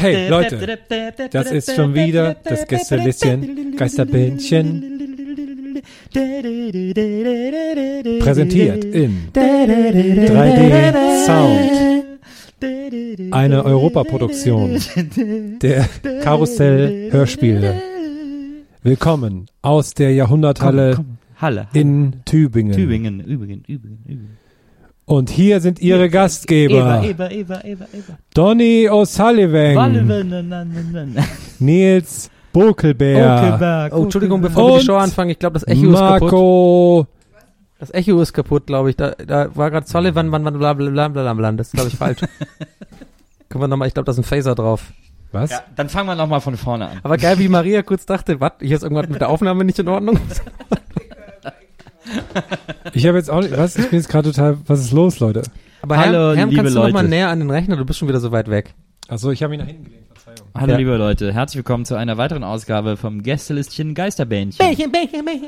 Hey Leute, das ist schon wieder das Gästelistchen Geisterbähnchen. Präsentiert in 3D Sound. Eine Europaproduktion der Karussell Hörspiele. Willkommen aus der Jahrhunderthalle Halle. in Tübingen. Tübingen, Übingen, Übingen, Übingen. Und hier sind ihre Gastgeber. Eber, Eber, Eber, Eber. Donny O'Sullivan, Nils Bokelberg, Okelberg. Oh, Entschuldigung, bevor wir die Show anfangen, ich glaube, das Echo ist kaputt. Marco Das Echo ist kaputt, glaube ich. Da, da war gerade Sullivan, wann, wann, bla, bla, bla, bla, bla. Das ist, glaube ich, falsch. Können wir nochmal, ich glaube, da ist ein Phaser drauf. Was? Ja, dann fangen wir nochmal von vorne an. Aber geil, wie Maria kurz dachte, was, hier ist irgendwas mit der Aufnahme nicht in Ordnung. Ich habe jetzt auch nicht, was? Ich bin jetzt gerade total, was ist los, Leute? Aber Hallo, Herm, Herm liebe kannst du nochmal Leute. näher an den Rechner? Du bist schon wieder so weit weg. Achso, ich habe ihn nach hinten gelegt, Verzeihung. Hallo Ja. liebe Leute, herzlich willkommen zu einer weiteren Ausgabe vom Gästelistchen Geisterbähnchen.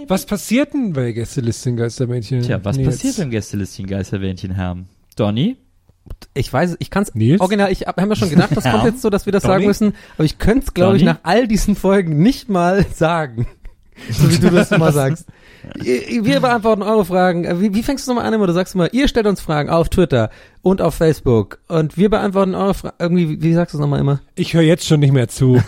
Was passiert denn bei Gästelisten Geistermädchen? Tja, was Nils? passiert beim Gästelistchen Geisterbähnchen, Herr? Donny? Ich weiß, ich kann's, Nils? original, ich hab, haben wir schon gedacht, das Ja. kommt jetzt so, dass wir das sagen Donny? müssen, aber ich könnte es, glaube ich, Donny? nach all diesen Folgen nicht mal sagen. So wie du das immer sagst. Wir beantworten eure Fragen. Wie, wie fängst du nochmal an, immer? Du sagst immer, ihr stellt uns Fragen auf Twitter und auf Facebook und wir beantworten eure Fragen. Irgendwie, wie, sagst du es nochmal immer? Ich höre jetzt schon nicht mehr zu.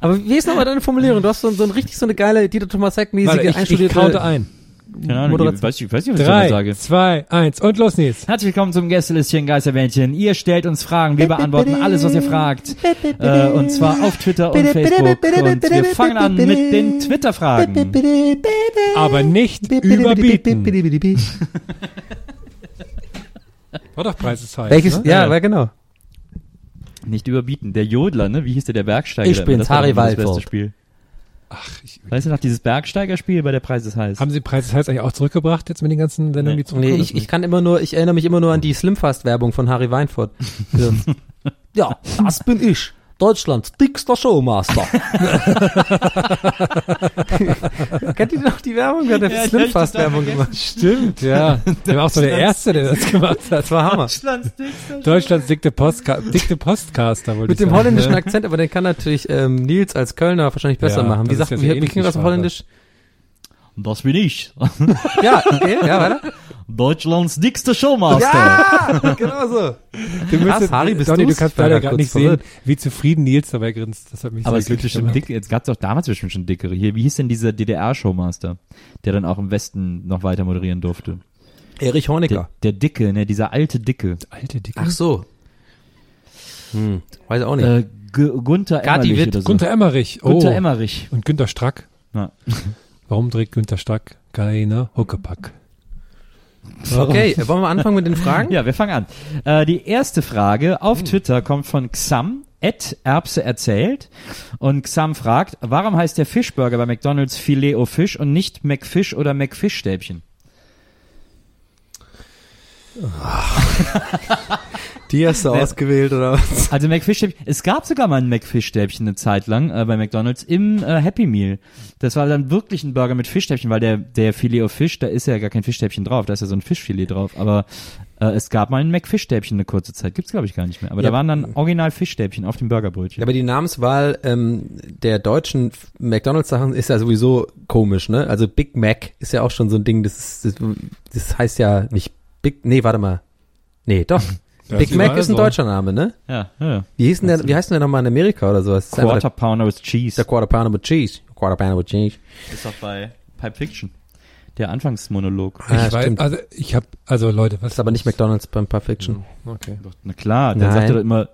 Aber wie ist nochmal deine Formulierung? Du hast so, so ein richtig so eine geile Dieter Thomas Heck-mäßige Warte, ich, ich einstudierte counte ein. Keine Ahnung, Moderation. ich weiß, ich weiß nicht, was ich Drei, sage. zwei, eins und los, Nils. Herzlich willkommen zum Gästelistchen Geisterbähnchen. Ihr stellt uns Fragen, wir beantworten alles, was ihr fragt. Äh, und zwar auf Twitter und Facebook. Und wir fangen an mit den Twitter-Fragen. Aber nicht überbieten. War doch Preis ist heiß, Welches? ne? Ja, war genau. Nicht überbieten. Der Jodler, ne? Wie hieß der, der Bergsteiger? Ich bin's, Harry immer das beste. Spiel. Ach, ich, Weißt du noch, dieses Bergsteigerspiel bei der Preis ist heiß? haben Sie Preis ist heiß eigentlich auch zurückgebracht jetzt mit den ganzen Sendungen, die Nee, zurückkommen? ich, ich kann immer nur, ich erinnere mich immer nur an die Slimfast-Werbung von Harry Weinfurt. Ja, das bin ich. Deutschlands dickster Showmaster. Kennt ihr noch die Werbung? Der hat Ja, hab ich gemacht. Stimmt, ja. Der war auch so der Erste, der das gemacht hat. Das war Hammer. Deutschlands dickte, Postka dickte Postcaster, wollte Mit ich dem sagen. holländischen Ja. Akzent, aber den kann natürlich ähm, Nils als Kölner wahrscheinlich besser Ja, machen. Wie sagt, ja wie, klingt das auf Holländisch? Das bin ich. Ja, okay, ja, weiter. Deutschlands dickster Showmaster. Ja, genau so. Du müsstest, Harry, bist Donny, du kannst leider gerade nicht sehen, verwirrt. wie zufrieden Nils dabei grinst. Das hat mich Aber sehr es gibt bestimmt dick, jetzt gab's doch damals bestimmt schon dickere. Hier, wie hieß denn dieser DDR-Showmaster, der dann auch im Westen noch weiter moderieren durfte? Erich Der, Honecker. der Dicke, ne, dieser alte Dicke. Alte Dicke. Ach so. Hm, weiß auch nicht. Äh, G Gunther Emmerich Witt. oder so. Gunther Emmerich. Oh. Gunther Emmerich. Und Günter Strack. Ja. Warum trägt Günter Strack keine Huckepack? Okay, wollen wir anfangen mit den Fragen? Ja, wir fangen an. Äh, die erste Frage auf Twitter kommt von Xam, at Erbse erzählt. Und Xam fragt, warum heißt der Fischburger bei McDonalds Filet au Fisch und nicht McFish oder McFischstäbchen? Die hast du ausgewählt oder was? Also McFish-Stäbchen, es gab sogar mal ein McFish-Stäbchen eine Zeit lang äh, bei McDonalds im äh, Happy Meal. Das war dann wirklich ein Burger mit Fischstäbchen, weil der, der Filet of Fish, da ist ja gar kein Fischstäbchen drauf, da ist ja so ein Fischfilet drauf. Aber äh, es gab mal ein McFish-Stäbchen eine kurze Zeit, gibt's glaube ich gar nicht mehr. Aber Ja. da waren dann original Fischstäbchen auf dem Burgerbrötchen. Ja, aber die Namenswahl ähm, der deutschen McDonalds-Sachen ist ja sowieso komisch, ne? Also Big Mac ist ja auch schon so ein Ding, das, ist, das, das heißt ja nicht Big, nee, warte mal. Nee, doch. Das Big Mac ist ein so. deutscher Name, ne? ja, ja, ja. Wie hieß denn der, wie heißt denn der nochmal in Amerika oder sowas? Quarter Pounder with Cheese. Der, Quarter Pounder with Cheese. Quarter Pounder with Cheese. ist auch bei Pipe Fiction. Der Anfangsmonolog. Ah, ich weiß, stimmt. also ich habe, also Leute, was Das ist aber nicht McDonalds beim Pulp Fiction. Okay. Na klar, da sagt er immer,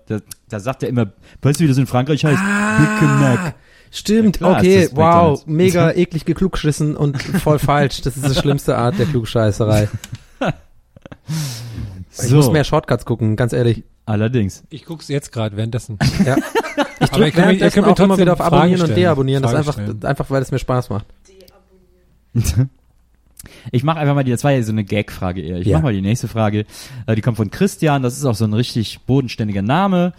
da, sagt er immer, weißt du, wie das in Frankreich heißt? Big Mac. Stimmt, Ja, klar, okay, wow, McDonald's. mega eklig geklugschrissen und voll falsch. Das ist die schlimmste Art der Klugscheißerei. Ich So, muss mehr Shortcuts gucken, ganz ehrlich. allerdings. Ich guck's jetzt gerade währenddessen. Ja. Ich Aber ihr drücke könnt mir- ihr währenddessen könnt mir auch immer trotzdem wieder auf Fragen Abonnieren und stellen. Deabonnieren. Das ist Fragen einfach, stellen. einfach, weil es mir Spaß macht. Ich mache einfach mal die, das war ja so eine Gag-Frage eher. Ich Ja. mach mal die nächste Frage. Äh, die kommt von Christian, das ist auch so ein richtig bodenständiger Name.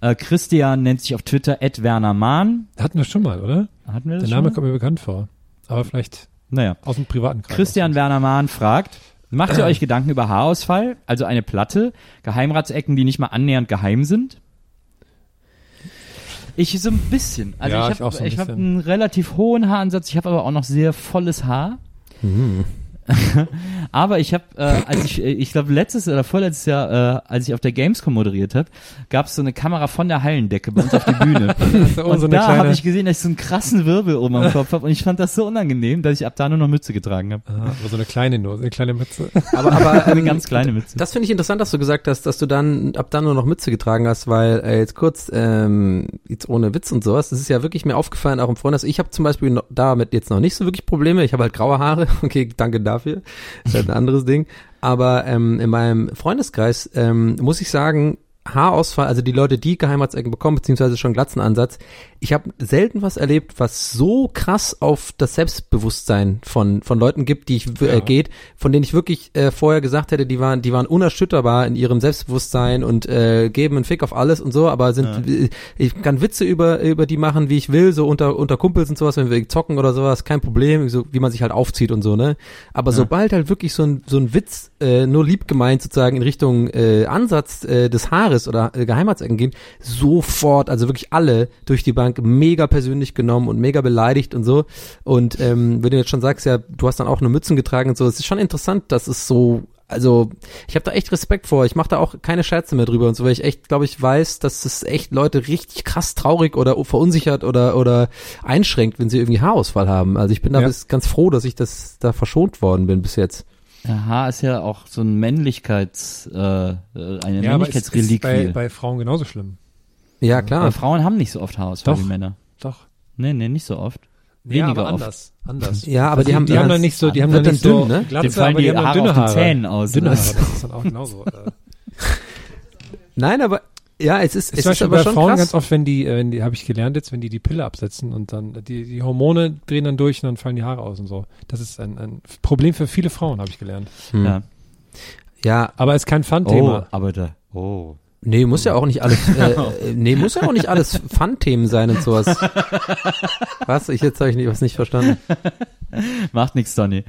Äh, Christian nennt sich auf Twitter Ed Werner Mahn. Hatten wir schon mal, oder? Hatten wir das Der schon Name mal? kommt mir bekannt vor. Aber vielleicht Naja. aus dem privaten Kreis. Christian Werner Mahn fragt, macht ihr euch Gedanken über Haarausfall, also eine Platte, Geheimratsecken, die nicht mal annähernd geheim sind? Ich so ein bisschen. Also Ja, ich ich habe so ein ich hab einen relativ hohen Haaransatz, ich habe aber auch noch sehr volles Haar. aber ich habe, äh, als ich, äh, ich glaube letztes oder vorletztes Jahr, äh, als ich auf der Gamescom moderiert habe, gab es so eine Kamera von der Hallendecke bei uns auf die Bühne. Und so eine da habe ich gesehen, dass ich so einen krassen Wirbel oben am Kopf habe und ich fand das so unangenehm, dass ich ab da nur noch Mütze getragen habe. Ah, aber so eine kleine nur, eine kleine Mütze. Aber, aber Eine ähm, ganz kleine Mütze. das finde ich interessant, dass du gesagt hast, dass du dann ab dann nur noch Mütze getragen hast, weil äh, jetzt kurz, ähm, jetzt ohne Witz und sowas, das ist ja wirklich mir aufgefallen, auch im Freundes. Ich habe zum Beispiel noch, damit jetzt noch nicht so wirklich Probleme. Ich habe halt graue Haare. Okay, danke dafür. Das ist halt ein anderes Ding. Aber ähm, in meinem Freundeskreis ähm, muss ich sagen, Haarausfall, also die Leute, die Geheimratsecken bekommen, beziehungsweise schon Glatzenansatz, ich habe selten was erlebt, was so krass auf das Selbstbewusstsein von von Leuten gibt, die ich äh, Ja. geht, von denen ich wirklich äh, vorher gesagt hätte, die waren die waren unerschütterbar in ihrem Selbstbewusstsein und äh, geben einen Fick auf alles und so, aber sind äh, ich kann Witze über über die machen, wie ich will, so unter unter Kumpels und sowas, wenn wir zocken oder sowas, kein Problem, so wie man sich halt aufzieht und so, ne? Aber sobald halt wirklich so ein so ein Witz äh, nur lieb gemeint sozusagen in Richtung äh, Ansatz äh, des Haares oder äh, Geheimratsecken gehen, sofort, also wirklich alle durch die Bank mega persönlich genommen und mega beleidigt und so. Und ähm, wenn du jetzt schon sagst, ja, du hast dann auch eine Mützen getragen und so, es ist schon interessant, dass es so also ich habe da echt Respekt vor. Ich mache da auch keine Scherze mehr drüber und so, weil ich echt, glaube ich, weiß, dass es echt Leute richtig krass traurig oder verunsichert oder oder einschränkt, wenn sie irgendwie Haarausfall haben. Also ich bin da Ja. bis, ganz froh, dass ich das da verschont worden bin bis jetzt. Ja, Haar ist ja auch so ein Männlichkeits, äh, äh, eine Ja, Männlichkeitsreliquie. bei, bei Frauen genauso schlimm. Ja, Aber klar. Frauen haben nicht so oft Haarausfall Doch. wie Männer. Doch. Nee, nee, nicht so oft. Ja, Weniger aber oft. anders. Anders. Ja, aber die haben- die haben dann nicht so, die haben dann nicht so dünn, ne? Glatze, Dem fallen aber die die Haare dünne auf den Haare. Zähnen aus, Dünne? Haare, das ist dann auch genauso. Äh. Nein, aber ja, es ist Es es ist aber bei schon Frauen krass. ganz oft, wenn die, äh, wenn die, habe ich gelernt jetzt, wenn die die Pille absetzen und dann die, die Hormone drehen dann durch und dann fallen die Haare aus und so. Das ist ein, ein Problem für viele Frauen, habe ich gelernt. Hm. Ja. Ja, Aber ist kein Oh, Fun-Thema. aber da, oh. Nee, muss ja auch nicht alles äh, nee, muss ja auch nicht alles Fun-Themen sein und sowas. Was? Ich jetzt habe ich nicht, was nicht verstanden. Macht nix, Donny.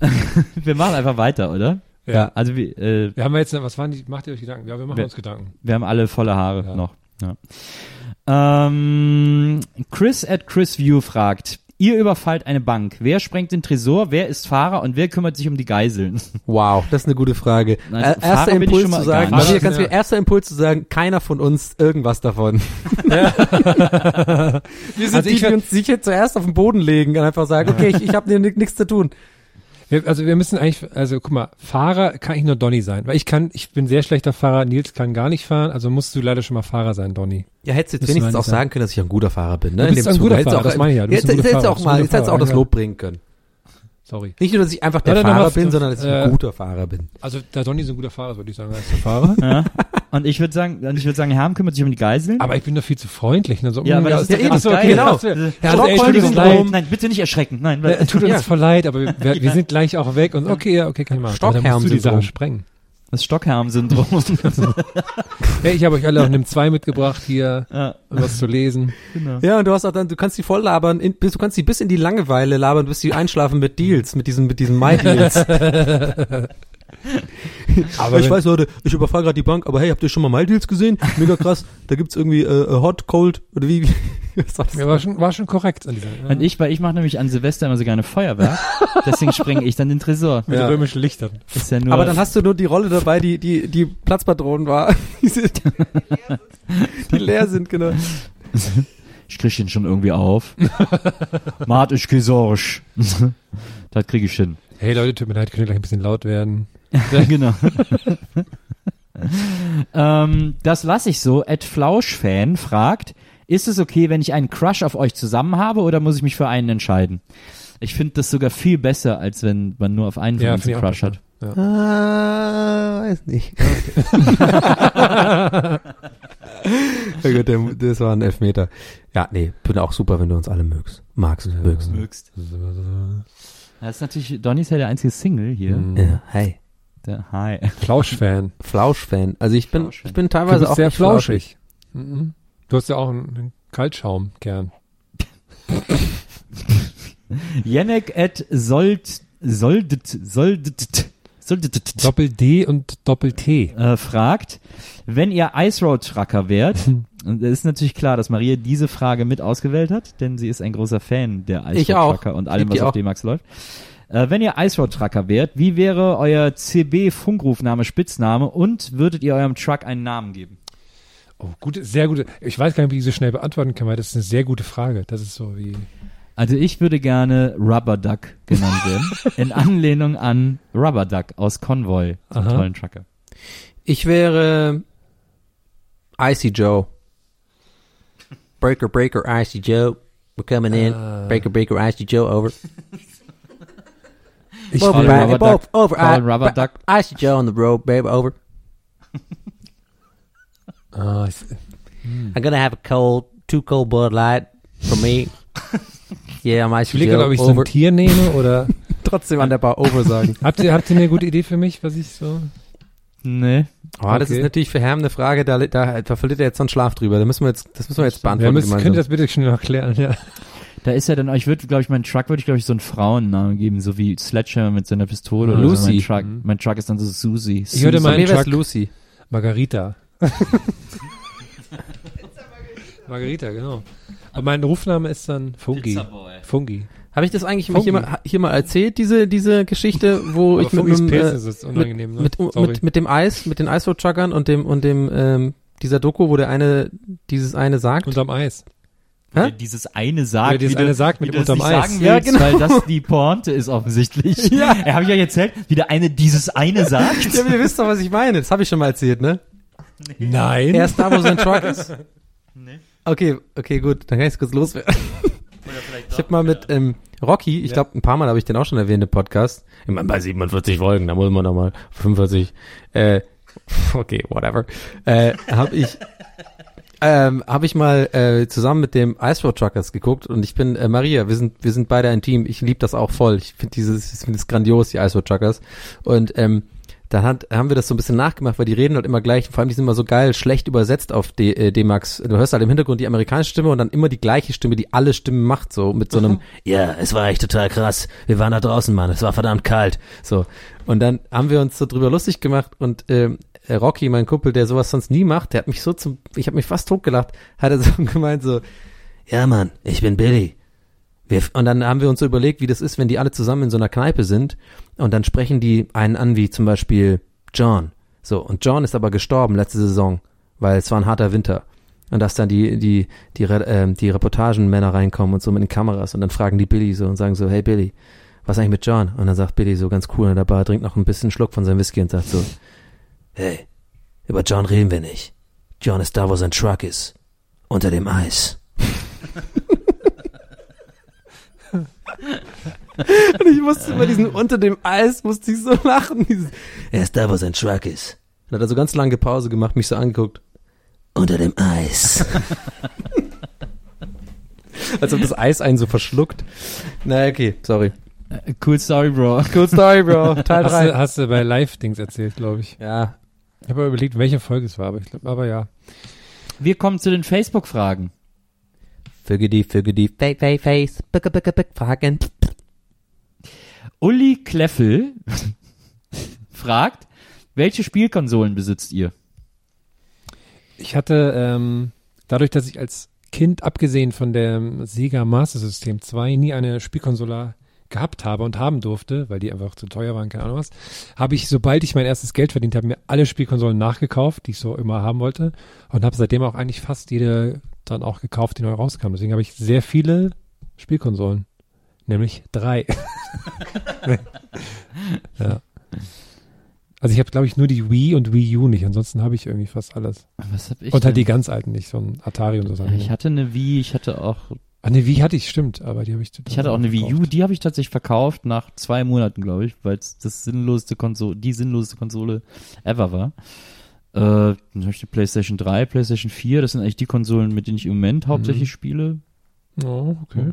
wir machen einfach weiter, oder? Ja. Also wir, äh, Wir haben jetzt, was waren die, macht ihr euch Gedanken? Ja, wir machen Wir- uns Gedanken. wir haben alle volle Haare Ja. noch. Ja. Ähm, Chris at Chris View fragt, ihr überfallt eine Bank. Wer sprengt den Tresor? Wer ist Fahrer und wer kümmert sich um die Geiseln? Wow, das ist eine gute Frage. Nein, äh, Fahrer erster Impuls zu sagen, wieder ganz Ja. erster Impuls zu sagen, keiner von uns irgendwas davon. Wir sind Also die, ich die uns sicher zuerst auf den Boden legen und einfach sagen, okay, ich, ich habe nichts zu tun. Wir, also wir müssen eigentlich, also guck mal, Fahrer kann ich nur Donny sein, weil ich kann, ich bin sehr schlechter Fahrer, Nils kann gar nicht fahren, also musst du leider schon mal Fahrer sein, Donny. Ja, hättest du jetzt wenigstens auch sagen. sagen können, dass ich ein guter Fahrer bin. Ne? Du bist In dem ein guter Hättest Fahrer, auch, das meine ich ja. Du jetzt Fahrer, auch mal, hättest du auch das Lob bringen können. Sorry. Nicht nur, dass ich einfach der Ja, Fahrer bin, sondern dass ich ein äh, guter Fahrer bin. Also da Donny so ein guter Fahrer ist, würde ich sagen, er ist der Fahrer. Ja. Und ich würde sagen, und ich würde sagen, Herm kümmert sich um die Geiseln. Aber ich bin doch viel zu freundlich. Ne? So, ja, mm, aber das ist ja, eben, so, geil. genau. Ach so, Ja, Stockholm, also, ey. Nein, bitte nicht erschrecken. Nein, weil, Tut uns Ja. voll leid, aber wir, wir, sind gleich auch weg und okay, ja, okay, kann ich machen. Du die Sache sprengen. Das Stockhelm-Syndrom. Hey, ich habe euch alle auch NIM 2 mitgebracht hier, ja, um was zu lesen. Ja, und du hast auch dann, du kannst die voll labern, in, bis, du kannst die bis in die Langeweile labern, bis die einschlafen mit Deals, mit diesen, mit diesen My-Deals. aber ich weiß, Leute, ich überfahre gerade die Bank, aber hey, habt ihr schon mal My-Deals gesehen? Mega krass. Da gibt's irgendwie äh, äh, Hot, Cold, oder wie, was sagst du? Ja, war schon, war schon korrekt an dieser. Und ich, weil ich mache nämlich an Silvester immer so gerne Feuerwerk. Deswegen springe ich dann den Tresor. mit Ja. römischen Lichtern. Ist ja nur, Aber dann hast du nur die Rolle dabei, die, die, die Platzpatronen war. Die leer sind, genau. ich krieg den schon irgendwie auf. Mart ich gesorg. das krieg ich hin. Hey Leute, tut mir leid, könnt ihr gleich ein bisschen laut werden. Ja, genau. ähm, das lasse ich so. Ed Flausch-Fan fragt, ist es okay, wenn ich einen Crush auf euch zusammen habe oder muss ich mich für einen entscheiden? Ich finde das sogar viel besser, als wenn man nur auf einen von Ja, uns einen Crush hat. Ah, weiß nicht. ja gut, der, das war ein Elfmeter. Ja, nee, bin auch super, wenn du uns alle mögst. Magst, mögst. Mögst. Das ist natürlich, Donny ist ja der einzige Single hier. Ja, hey. Der, hi. Flausch-Fan. Flausch-Fan. Also ich bin, ich bin Du teilweise bist auch sehr nicht flauschig. Mhm. Du hast ja auch einen, einen Kaltschaum-Kern. Janek at sollt, solltet, solltet, solltet, Doppel-D und Doppel-T. äh, fragt, wenn ihr Ice Road Trucker wärt, und es ist natürlich klar, dass Maria diese Frage mit ausgewählt hat, denn sie ist ein großer Fan der Ice Road. Trucker und allem, was auf. D-Max läuft. Äh, wenn ihr Ice Road Trucker wärt, wie wäre euer CB-Funkrufname, Spitzname und würdet ihr eurem Truck einen Namen geben? Oh, gute, sehr gute. Ich weiß gar nicht, wie ich so schnell beantworten kann, weil das ist eine sehr gute Frage. Das ist so wie. Also ich würde gerne Rubber Duck genannt werden, in Anlehnung an Rubber Duck aus Convoy, dem Aha. tollen Trucker. Ich wäre Icy Joe. Breaker, Breaker, Icy Joe. We're coming in. Ah. Breaker, Breaker, Icy Joe, over. Ich over, wäre- Rubber baby, Duck. over. Call I- Rubber Duck. Icy Joe on the road, baby, over. Ah, ich, I'm gonna have a cold, two cold Bud Light for me. yeah, I'm ich überlege Joe, gerade, ob ich so ein over. Tier nehme oder. Trotzdem an der Bar over sagen. habt ihr, habt ihr eine gute Idee für mich, was ich so. Nee. Oh, das Okay. ist natürlich für Herm eine Frage, da, da, da verliert er jetzt so einen Schlaf drüber. Da müssen wir jetzt, das müssen wir jetzt Ja, beantworten müsst, könnt ihr das bitte schnell noch klären? Ja. Da ist ja dann, ich würde, glaube ich, mein Truck würde ich, glaube ich, so einen Frauennamen geben, so wie Sledgehammer mit seiner Pistole. oder so. Lucy. Mein Truck, Mhm. mein Truck ist dann so Susi. Ich würde meinen Truck- Lucy. Margarita. Margarita, genau. Und mein Rufname ist dann Fungi. Fungi. Habe ich das eigentlich Fungi. hier mal, hier mal erzählt, diese, diese Geschichte, wo Aber ich mit, Fungis einem, Pilz äh, ist es unangenehm, ne? mit, mit, mit dem Eis, mit den Eisroad-Truckern und dem, und dem, ähm, dieser Doku, wo der eine, dieses eine sagt. Unterm Eis. Hä? dieses eine sagt, Ja, dieses wie du- eine sagt mit du dem das unterm Eis. sagen Ja, willst, genau. weil das die Pointe ist offensichtlich. Ja. Er habe ich ja erzählt, wie der eine dieses eine sagt. ja, aber ihr wisst doch, was ich meine. Das habe ich schon mal erzählt, ne? Nein. Er ist da, wo sein Truck ist. Okay, okay, gut. Dann kann ich es kurz loswerden. Ich habe mal mit ähm, Rocky, ich glaube, ein paar Mal habe ich den auch schon erwähnt im Podcast. Ich meine, bei 47 Folgen, da muss man noch mal 45. Äh, okay, whatever. Äh, habe ich ähm, habe ich mal äh, zusammen mit dem Ice Road Truckers geguckt und ich bin äh, Maria, wir sind wir sind beide ein Team. Ich liebe das auch voll. Ich finde dieses ich finde es grandios die Ice Road Truckers und ähm, dann hat, haben wir das so ein bisschen nachgemacht, weil die reden halt immer gleich, vor allem die sind immer so geil schlecht übersetzt auf D, äh, D-Max. Du hörst halt im Hintergrund die amerikanische Stimme und dann immer die gleiche Stimme, die alle Stimmen macht, so mit so einem, ja, es war echt total krass. Wir waren da draußen, Mann, es war verdammt kalt. So. Und dann haben wir uns so drüber lustig gemacht und ähm, äh, Rocky, mein Kumpel, der sowas sonst nie macht, der hat mich so zum, ich habe mich fast totgelacht, hat er so gemeint so, ja Mann, ich bin Billy. Wir, und dann haben wir uns so überlegt, wie das ist, wenn die alle zusammen in so einer Kneipe sind und dann sprechen die einen an wie zum Beispiel John. So, und John ist aber gestorben letzte Saison, weil es war ein harter Winter. Und dass dann die, die, die, ähm, die Reportagenmänner reinkommen und so mit den Kameras und dann fragen die Billy so und sagen so, hey Billy, was eigentlich mit John? Und dann sagt Billy so ganz cool der Bar, trinkt noch ein bisschen Schluck von seinem Whisky und sagt so, hey, über John reden wir nicht. John ist da, wo sein Truck ist. Unter dem Eis. Und ich musste über diesen unter dem Eis, musste ich so lachen. Dieses, er ist da, wo sein Truck ist. Dann hat er so ganz lange Pause gemacht, mich so angeguckt. Unter dem Eis. Als ob das Eis einen so verschluckt. Na, okay, sorry. Äh, Cool Story, Bro. Cool Story, Bro. Teil Hast 3. du, hast du bei Live-Dings erzählt, glaube ich. Ja. Ich habe überlegt, welche Folge es war, aber ich glaube, aber ja. Wir kommen zu den Facebook-Fragen. Füge die, füge die, face, face, face, bicke, bicke, bicke, Fragen. Uli Kleffel fragt, welche Spielkonsolen besitzt ihr? Ich hatte, ähm, dadurch, dass ich als Kind, abgesehen von dem Sega Master System 2, nie eine Spielkonsole gehabt habe und haben durfte, weil die einfach zu teuer waren, keine Ahnung was, habe ich, sobald ich mein erstes Geld verdient habe, mir alle Spielkonsolen nachgekauft, die ich so immer haben wollte und habe seitdem auch eigentlich fast jede dann auch gekauft, die neu rauskam. Deswegen habe ich sehr viele Spielkonsolen, nämlich drei. ja. Also ich habe, glaube ich, nur die Wii und Wii U nicht. Ansonsten habe ich irgendwie fast alles. Was hab ich und halt die denn? ganz alten nicht, so ein Atari und so Sachen. Ich hatte eine Wii, ich hatte auch, ah, ne, Wii hatte ich, stimmt, aber die habe ich ich hatte auch eine Wii U, die habe ich tatsächlich verkauft nach zwei Monaten, glaube ich, weil es das sinnloseste Konsole, die sinnloseste Konsole ever war. Äh, dann habe ich die PlayStation 3, PlayStation 4, das sind eigentlich die Konsolen, mit denen ich im Moment hauptsächlich spiele. Oh, okay.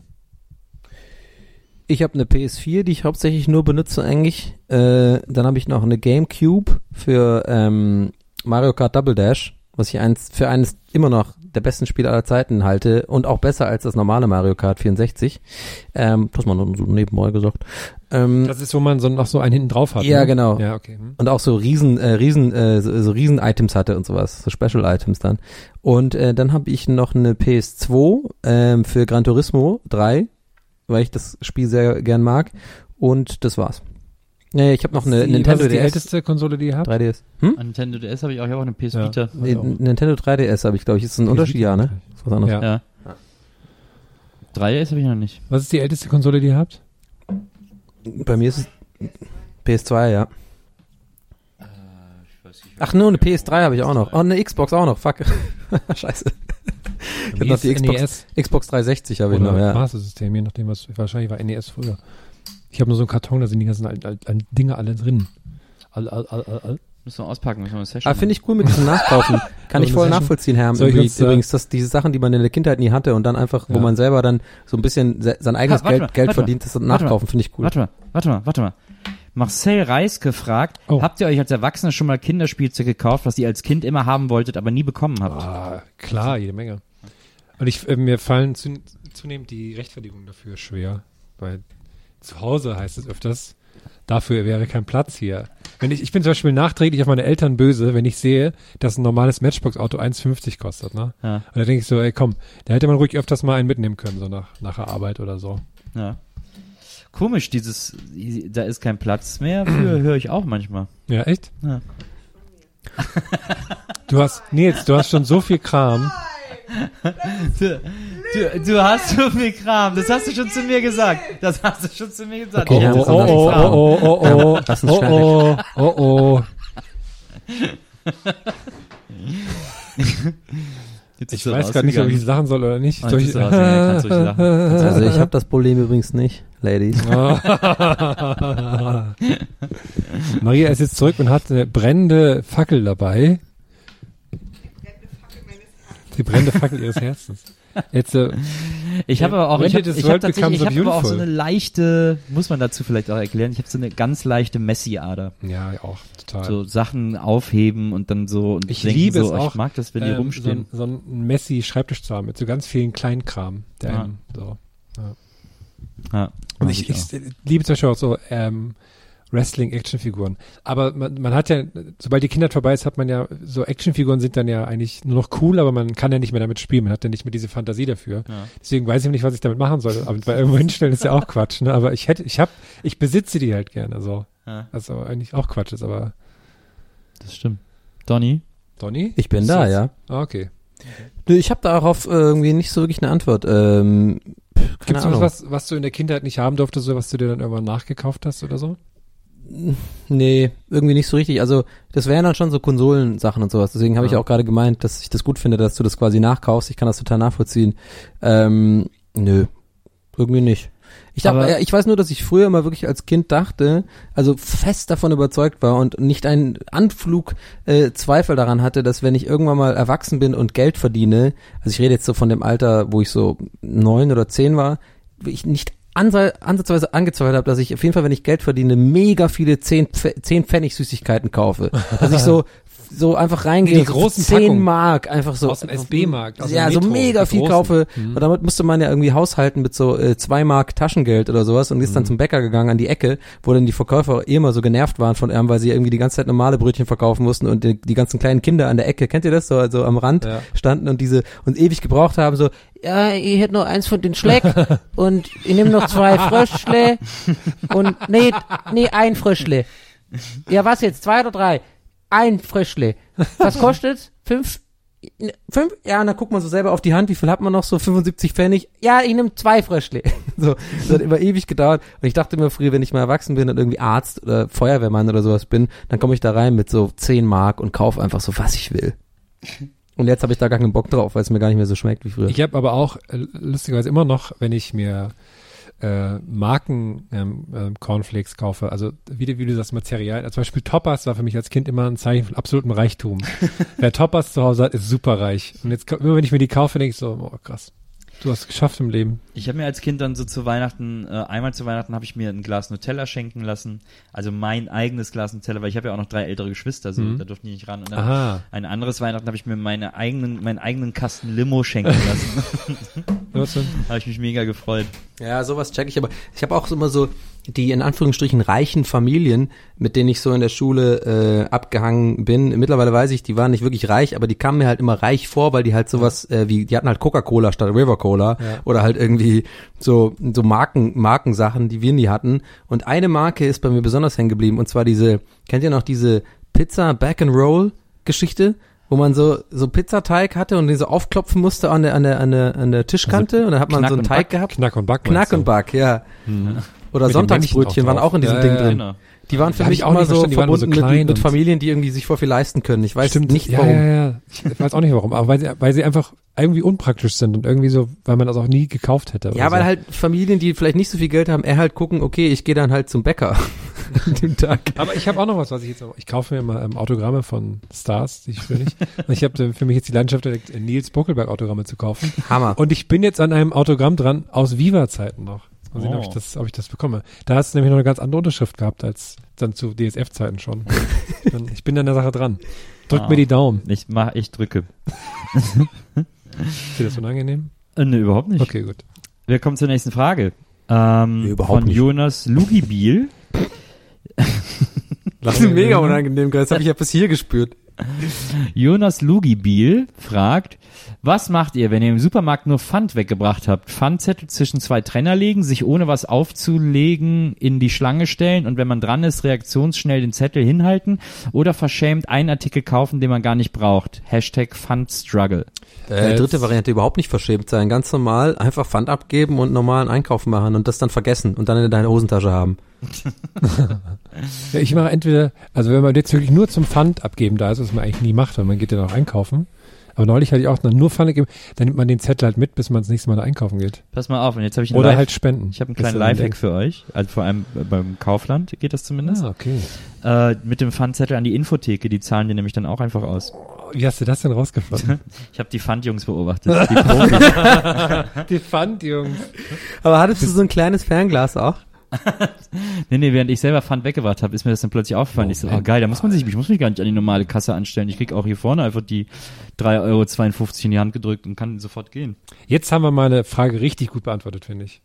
Ich habe eine PS4, die ich hauptsächlich nur benutze eigentlich. Äh, dann habe ich noch eine GameCube für ähm, Mario Kart Double Dash, was ich eins für eines immer noch der besten Spiele aller Zeiten halte und auch besser als das normale Mario Kart 64. Ähm, das mal nur so nebenbei gesagt. Ähm, Das ist, wo man so noch so einen hinten drauf hat. Ja, ne? genau. Ja, okay. Hm. und auch so riesen äh, riesen äh, so, so riesen Items hatte und sowas, so Special Items dann. Und äh, dann habe ich noch eine PS2 ähm, für Gran Turismo 3, weil ich das Spiel sehr gern mag und das war's. Nee, ich habe noch eine die, Nintendo was ist die DS, älteste Konsole, die ihr habt? 3DS. Hm? An Nintendo DS habe ich auch, ich habe auch eine PS Ja. Vita. Nee, auch. Nintendo 3DS habe ich, glaube ich. Ist ein Unterschied, ja, ne? Ist was anderes. Ja. Ja. 3DS habe ich noch nicht. Was ist die älteste Konsole, die ihr habt? Bei mir ist es PS2, ja. Ach, nur eine PS3 habe ich auch noch. Oh, eine Xbox auch noch. Fuck. Scheiße. Ich hab noch die Xbox, NES Xbox 360 habe ich noch, ja. Master System, je nachdem, was wahrscheinlich war NES früher. Ich habe nur so einen Karton, da sind die ganzen Dinge alle drin. All, all, all, all, all. Müssen wir auspacken, müssen wir eine Session Aber finde ich cool mit diesem Nachkaufen. Kann ich So voll nachvollziehen, Herr. Ich Übrigens, uns, äh, übrigens, dass diese Sachen, die man in der Kindheit nie hatte und dann einfach, wo Ja. man selber dann so ein bisschen se sein eigenes Ha, Geld, mal, Geld verdient, das nachkaufen, finde ich cool. Warte mal, warte mal, warte mal. Marcel Reis gefragt, Oh. habt ihr euch als Erwachsene schon mal Kinderspielzeug gekauft, was ihr als Kind immer haben wolltet, aber nie bekommen habt? Ah, klar, jede Menge. Und ich, äh, mir fallen zu, zunehmend die Rechtfertigungen dafür schwer, weil zu Hause heißt es öfters, dafür wäre kein Platz hier. Wenn ich, ich bin zum Beispiel nachträglich auf meine Eltern böse, wenn ich sehe, dass ein normales Matchbox-Auto 1,50 kostet, ne? Ja, Und da denke ich so, ey komm, da hätte man ruhig öfters mal einen mitnehmen können, so nach, nach der Arbeit oder so. ja. Komisch, dieses, da ist kein Platz mehr für, höre ich auch manchmal. Ja, echt? Ja. Du hast, Nils, du hast schon so viel Kram. Du, du, hast so viel Kram, das hast du schon zu mir gesagt. Das hast du schon zu mir gesagt. Okay, das ist viel anders. Kram. oh, oh, oh, oh, lass uns oh, oh, oh, oh. Jetzt Ich ist weiß gerade nicht, ob ich lachen soll oder nicht. Soll ich, ist lachen. Also ich habe das Problem übrigens nicht, Ladies. Maria ist jetzt zurück und hat eine brennende Fackel dabei. Die brennende Fackel ihres Herzens. Jetzt, äh, Ich habe aber auch, ich habe ich hab tatsächlich, ich aber auch so eine leichte, muss man dazu vielleicht auch erklären, ich habe so eine ganz leichte Messi-Ader. ja, auch total. So Sachen aufheben und dann so und Ich denken liebe so, es oh, auch, ich mag das, wenn die ähm, rumstehen. So ein, so ein Messi-Schreibtisch zu haben mit so ganz vielen Kleinkram. Der Ja. so. ja, Und mag ich, auch. ich liebe zum Beispiel auch so ähm, Wrestling-Actionfiguren. Aber man, man hat ja, sobald die Kindheit vorbei ist, hat man ja, so Actionfiguren sind dann ja eigentlich nur noch cool, aber man kann ja nicht mehr damit spielen. Man hat ja nicht mehr diese Fantasie dafür. Ja. Deswegen weiß ich nicht, was ich damit machen soll. Aber bei irgendwo hinstellen ist ja auch Quatsch. Ne? Aber ich hätte, ich hab, ich besitze die halt gerne. So. Ja. Was aber eigentlich auch Quatsch ist. Aber Das stimmt. Donny? Donny? Ich bin da, ja. Ah, okay. Nö, Ich habe darauf äh, irgendwie nicht so wirklich eine Antwort. Ähm, Gibt es was, was du in der Kindheit nicht haben durftest, so was du dir dann irgendwann nachgekauft hast oder so? Nee, irgendwie nicht so richtig. Also das wären dann schon so Konsolensachen und sowas. Deswegen habe ich Ja. auch gerade gemeint, dass ich das gut finde, dass du das quasi nachkaufst. Ich kann das total nachvollziehen. Ähm, nö, irgendwie nicht. Ich, dachte, Aber- ich weiß nur, dass ich früher immer wirklich als Kind dachte, also fest davon überzeugt war und nicht einen Anflug äh, Zweifel daran hatte, dass wenn ich irgendwann mal erwachsen bin und Geld verdiene, also ich rede jetzt so von dem Alter, wo ich so neun oder zehn war, ich nicht ansatzweise angezweifelt habe, dass ich auf jeden Fall, wenn ich Geld verdiene, mega viele 10, Pf- 10 Pfennig Süßigkeiten kaufe. Dass ich so so einfach reingehe, Die und so für großen 10 Packungen. Mark einfach so Aus dem SB-Markt, ja, dem so Metro, mega viel großen. kaufe Mhm. und damit musste man ja irgendwie haushalten mit so äh, zwei Mark Taschengeld oder sowas und ist Mhm. dann zum Bäcker gegangen an die Ecke, wo dann die Verkäufer eh immer so genervt waren von ihm, weil sie irgendwie die ganze Zeit normale Brötchen verkaufen mussten und die, die ganzen kleinen Kinder an der Ecke, kennt ihr das so also am Rand Ja. standen und diese und ewig gebraucht haben so ja, ich hätte noch eins von den Schleck und ich nehme noch zwei Fröschle und nee, nee, ein Fröschle. Ja, was jetzt? Zwei oder drei? Ein Fröschle. Was kostet's? Fünf? Fünf? Ja, und dann guckt man so selber auf die Hand, wie viel hat man noch? So 75 Pfennig? Ja, ich nehme zwei Fröschle. So, das hat immer ewig gedauert. Und ich dachte mir früher, wenn ich mal erwachsen bin und irgendwie Arzt oder Feuerwehrmann oder sowas bin, dann komme ich da rein mit so 10 Mark und kaufe einfach so, was ich will. Und jetzt habe ich da gar keinen Bock drauf, weil es mir gar nicht mehr so schmeckt wie früher. Ich habe aber auch äh, lustigerweise immer noch, wenn ich mir äh, Marken ähm, Cornflakes kaufe, also wie, du- wie du sagst, Material, also zum Beispiel Toppers war für mich als Kind immer ein Zeichen von absolutem Reichtum. Wer Toppers zu Hause hat, ist super reich. Und jetzt, immer wenn ich mir die kaufe, denke ich so, oh krass, du hast es geschafft im Leben. Ich habe mir als Kind dann so zu Weihnachten, äh, einmal zu Weihnachten habe ich mir ein Glas Nutella schenken lassen. Also mein eigenes Glas Nutella, weil ich habe ja auch noch drei ältere Geschwister, so Mhm. da durften die nicht ran. Und dann Aha. ein anderes Weihnachten habe ich mir meine eigenen, meinen eigenen Kasten Limo schenken lassen. Habe ich mich mega gefreut. Ja, sowas check ich, aber ich habe auch immer so die in Anführungsstrichen reichen Familien, mit denen ich so in der Schule äh, abgehangen bin. Mittlerweile weiß ich, die waren nicht wirklich reich, aber die kamen mir halt immer reich vor, weil die halt sowas äh, wie, die hatten halt Coca-Cola statt River Cola Ja. oder halt irgendwie so so Marken Markensachen, die wir nie hatten. Und eine Marke ist bei mir besonders hängen geblieben und zwar diese, kennt ihr noch diese Pizza Back and Roll Geschichte? Wo man so, so Pizzateig hatte und den so aufklopfen musste an der, an der, an der, an der Tischkante und dann hat man Knack so einen Teig Back? gehabt. Knack und Back. Knack und Back, ja. Oder Mit Sonntagsbrötchen Männchen waren auch auch in diesem drauf. Ding Ja, ja, drin. Genau. Die waren für mich ich auch immer nicht so verbunden so mit, klein mit Familien, die irgendwie sich voll viel leisten können. Ich weiß Stimmt, nicht ja, warum. Ja, ja, Ich weiß auch nicht warum, aber weil sie, weil sie einfach irgendwie unpraktisch sind und irgendwie so, weil man das auch nie gekauft hätte. Ja, weil so. halt Familien, die vielleicht nicht so viel Geld haben, eher halt gucken, okay, ich gehe dann halt zum Bäcker an dem Tag. Aber ich habe auch noch was, was ich jetzt ich kaufe mir mal ähm, Autogramme von Stars, die ich will nicht. Und ich habe für mich jetzt die Leidenschaft direkt äh, Nils Buckelberg Autogramme zu kaufen. Hammer. Und ich bin jetzt an einem Autogramm dran aus Viva-Zeiten noch. Mal sehen, ob ich Oh. das, ob ich das bekomme. Da hast du nämlich noch eine ganz andere Unterschrift gehabt als dann zu DSF-Zeiten schon. Ich bin an der Sache dran. Drück Ah. mir die Daumen. Ich mach, ich drücke. Ist dir das unangenehm? Äh, ne, überhaupt nicht. Okay, gut. Wir kommen zur nächsten Frage. Ähm, Nee, überhaupt von nicht. Jonas Lugibiel. Das ist mega unangenehm, das habe ich ja bis hier gespürt. Jonas Lugibiel fragt, was macht ihr, wenn ihr im Supermarkt nur Pfand weggebracht habt? Pfandzettel zwischen zwei Trenner legen, sich ohne was aufzulegen in die Schlange stellen und wenn man dran ist, reaktionsschnell den Zettel hinhalten oder verschämt einen Artikel kaufen, den man gar nicht braucht. Hashtag Pfandstruggle. Äh, dritte Variante überhaupt nicht verschämt sein. Ganz normal einfach Pfand abgeben und normalen Einkauf machen und das dann vergessen und dann in deine Hosentasche haben. Ja, ich mache entweder, also wenn man jetzt wirklich nur zum Pfand abgeben da ist, was man eigentlich nie macht, weil man geht ja noch einkaufen. Aber neulich hatte ich auch nur Pfand gegeben, dann nimmt man den Zettel halt mit, bis man das nächste Mal da einkaufen geht. Pass mal auf, und jetzt habe ich einen Oder Live- halt spenden. Ich habe einen kleinen Lifehack für euch, also vor allem äh, beim Kaufland geht das zumindest. Ah, okay. Äh, mit dem Pfandzettel an die Infotheke, die zahlen dir nämlich dann auch einfach aus. Wie hast du das denn rausgefunden? Ich habe die Pfandjungs beobachtet, die. Die Pfand, Jungs. Aber hattest du so ein kleines Fernglas auch? Nee, nee, während ich selber Pfand weggebracht habe, ist mir das dann plötzlich aufgefallen. ich so, oh geil, da muss man sich, ich muss mich gar nicht an die normale Kasse anstellen. Ich krieg auch hier vorne einfach die 3,52 Euro in die Hand gedrückt und kann sofort gehen. Jetzt haben wir mal eine Frage richtig gut beantwortet, finde ich.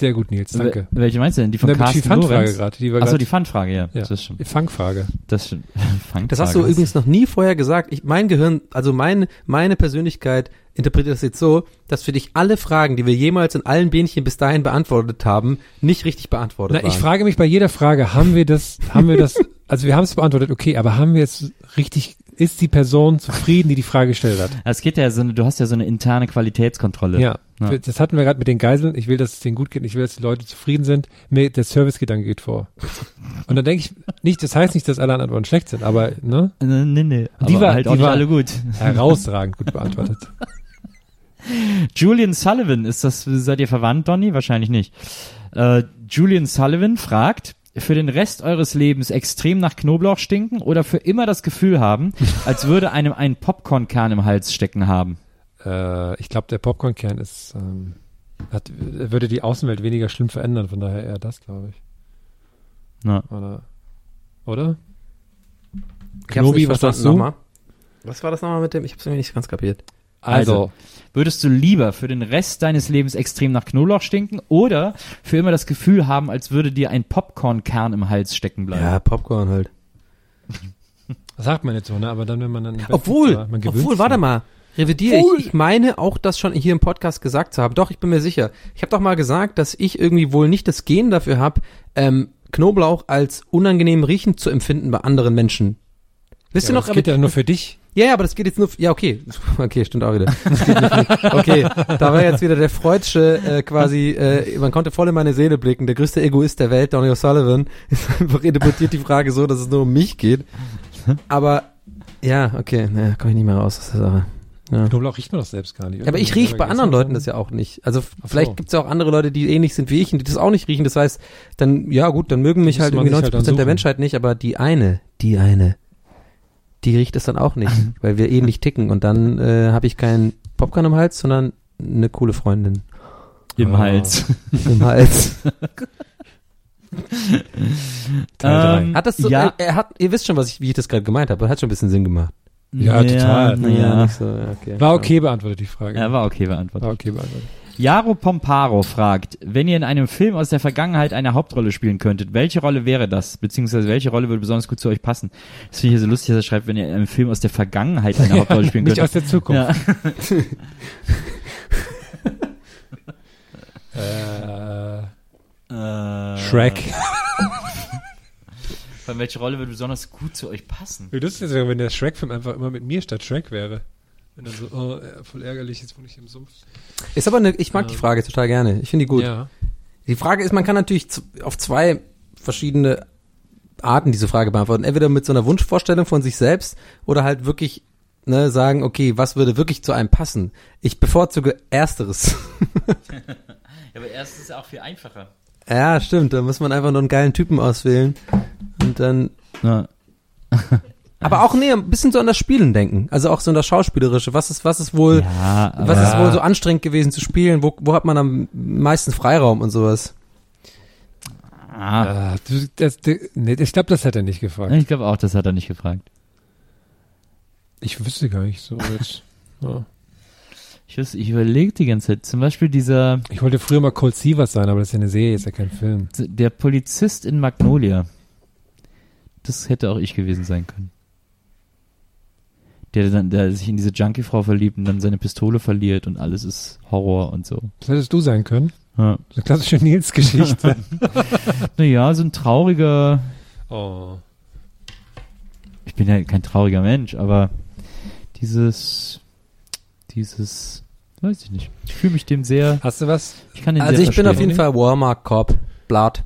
Sehr gut, Nils, danke. Wel- Welche meinst du denn? Die von Na, die Carsten Pfandfrage Lorenz? gerade, die Achso, die Pfandfrage, ja. Ja. Das. Die Fangfrage. Das ist schon. Fangfrage Das hast du übrigens noch nie vorher gesagt. Ich, mein Gehirn, also meine, meine Persönlichkeit interpretiert das jetzt so, dass für dich alle Fragen, die wir jemals in allen Bähnchen bis dahin beantwortet haben, nicht richtig beantwortet Na, waren. ich frage mich bei jeder Frage, haben wir das, haben wir das, also wir haben es beantwortet, okay, aber haben wir es richtig, ist die Person zufrieden, die die Frage gestellt hat? Es geht ja so eine, du hast ja so eine interne Qualitätskontrolle. Ja, Ja. das hatten wir gerade mit den Geiseln. Ich will, dass es denen gut geht. Ich will, dass die Leute zufrieden sind. Mir, der Servicegedanke geht vor. Und dann denke ich, nicht, das heißt nicht, dass alle Antworten schlecht sind, aber ne, Nee, nee. Aber Die war- halt auch die nicht war- alle gut. herausragend gut beantwortet. Julian Sullivan, ist das, seid ihr verwandt, Donny? Wahrscheinlich nicht. Äh, Julian Sullivan fragt, für den Rest eures Lebens extrem nach Knoblauch stinken oder für immer das Gefühl haben, als würde einem ein Popcornkern im Hals stecken haben? Äh, ich glaube, der Popcornkern ist, ähm, Hat, würde die Außenwelt weniger schlimm verändern, von daher eher das, glaube ich. Na. Oder? Oder? Knobi, was sagst du? Nochmal. Was war das nochmal mit dem? Ich hab's irgendwie nicht ganz kapiert. Also, würdest du lieber für den Rest deines Lebens extrem nach Knoblauch stinken oder für immer das Gefühl haben, als würde dir ein Popcornkern im Hals stecken bleiben? Ja, Popcorn halt. Das sagt man jetzt so, ne? Aber dann, wenn man dann. Obwohl, man gewöhnt obwohl, warte mal. Revidiere ich. Ich meine auch, das schon hier im Podcast gesagt zu haben. Doch, ich bin mir sicher. Ich habe doch mal gesagt, dass ich irgendwie wohl nicht das Gen dafür habe, ähm, Knoblauch als unangenehm riechend zu empfinden bei anderen Menschen. Wisst Ja, ihr aber noch? das geht ja nur für dich. Ja, ja, aber das geht jetzt nur. Ja, okay. Okay, stimmt auch wieder. Okay, da war jetzt wieder der Freudsche äh, quasi, äh, man konnte voll in meine Seele blicken. Der größte Egoist der Welt, Donny O'Sullivan, ist einfach interpretiert die Frage so, dass es nur um mich geht. Aber ja, okay, naja, komme ich nicht mehr raus aus der Sache. Ja. Knoblauch riecht man doch selbst gar nicht. Aber ich rieche bei anderen Leuten das ja auch nicht. Also Ach so. vielleicht gibt's ja auch andere Leute, die ähnlich sind wie ich und die das auch nicht riechen. Das heißt, dann, ja gut, dann mögen mich halt irgendwie sich 90 halt Prozent der. Menschheit nicht, aber die eine, die eine, die riecht es dann auch nicht, weil wir ähnlich ticken. Und dann äh, habe ich keinen Popcorn im Hals, sondern eine coole Freundin Im Ah. Hals. im Hals. Teil Ähm, Hat das so, ja, er, er hat, ihr wisst schon, was ich, wie ich das gerade gemeint habe. Hat schon ein bisschen Sinn gemacht. Ja, total. Ja, nicht so, ja, okay. War okay beantwortet, die Frage. ja, war okay beantwortet. War okay beantwortet. Jaro Pomparo fragt, wenn ihr in einem Film aus der Vergangenheit eine Hauptrolle spielen könntet, welche Rolle wäre das? Beziehungsweise welche Rolle würde besonders gut zu euch passen? Das finde ich hier so lustig, dass er schreibt, wenn ihr in einem Film aus der Vergangenheit eine Hauptrolle spielen Nicht aus könntet. der Zukunft. Ja. Äh, Äh, Shrek. Von welche Rolle würde besonders gut zu euch passen? Wie lustig wäre, wenn der Shrek-Film einfach immer mit mir statt Shrek wäre. Wenn dann so, oh, voll ärgerlich, jetzt wohne ich im Sumpf. Ist aber eine, ich mag die Frage total gerne. Ich finde die gut. Ja. Die Frage ist, man kann natürlich auf zwei verschiedene Arten diese Frage beantworten. Entweder mit so einer Wunschvorstellung von sich selbst oder halt wirklich ne, sagen, okay, was würde wirklich zu einem passen? Ich bevorzuge Ersteres. Ja, aber erstens ist ja auch viel einfacher. ja, stimmt. Da muss man einfach nur einen geilen Typen auswählen und dann. Ja. Aber auch nee, ein bisschen so an das Spielen denken. Also auch so an das Schauspielerische. Was ist, was ist wohl, Ja, was ist wohl so anstrengend gewesen zu spielen? Wo, wo hat man am meisten Freiraum und sowas? ah, Äh, das, du, nee, ich glaube, das hat er nicht gefragt. ich glaube auch, das hat er nicht gefragt. Ich wüsste gar nicht so jetzt. Ja. Ich, wüsste- ich überlege die ganze Zeit. Zum Beispiel dieser, Ich wollte früher mal Cold Seavers sein, aber das ist ja eine Serie, ist ja kein Film. der Polizist in Magnolia. Das hätte auch ich gewesen sein können. Der dann, der sich in diese Junkie-Frau verliebt und dann seine Pistole verliert und alles ist Horror und so. Das hättest du sein können. Ja. Eine klassische Nils-Geschichte. Naja, so ein trauriger, oh. ich bin ja kein trauriger Mensch, aber dieses, dieses, weiß ich nicht. Ich fühle mich dem sehr, Hast du was? ich kann den Also sehr ich bin auf verstehen. jeden Fall Warhammer Cop. Blood.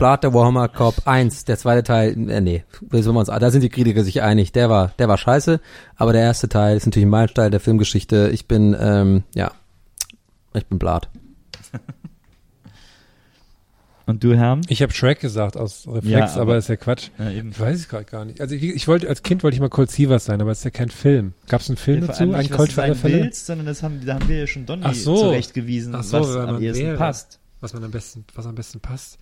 Blood der Warhammer Cop 1, der zweite Teil, äh, nee, uns, da sind die Kritiker sich einig, der war, der war scheiße, aber der erste Teil ist natürlich ein Meilenstein der Filmgeschichte. Ich bin, ähm, ja, ich bin Blood. Und du, Herrn? Ich habe Shrek gesagt aus Reflex, Ja, aber, aber- ist ja Quatsch. Ja, eben. Ich weiß es gerade gar nicht. Also ich, ich wollte als Kind wollte ich mal Cold Seavers sein, aber es ist ja kein Film. Gab es einen Film dazu? Ein Cold für alle Fälle? willst, sondern das haben, da haben wir ja schon Donny so. zurechtgewiesen, Ach so, was am ehesten wäre. passt. Was man am besten, was am besten passt.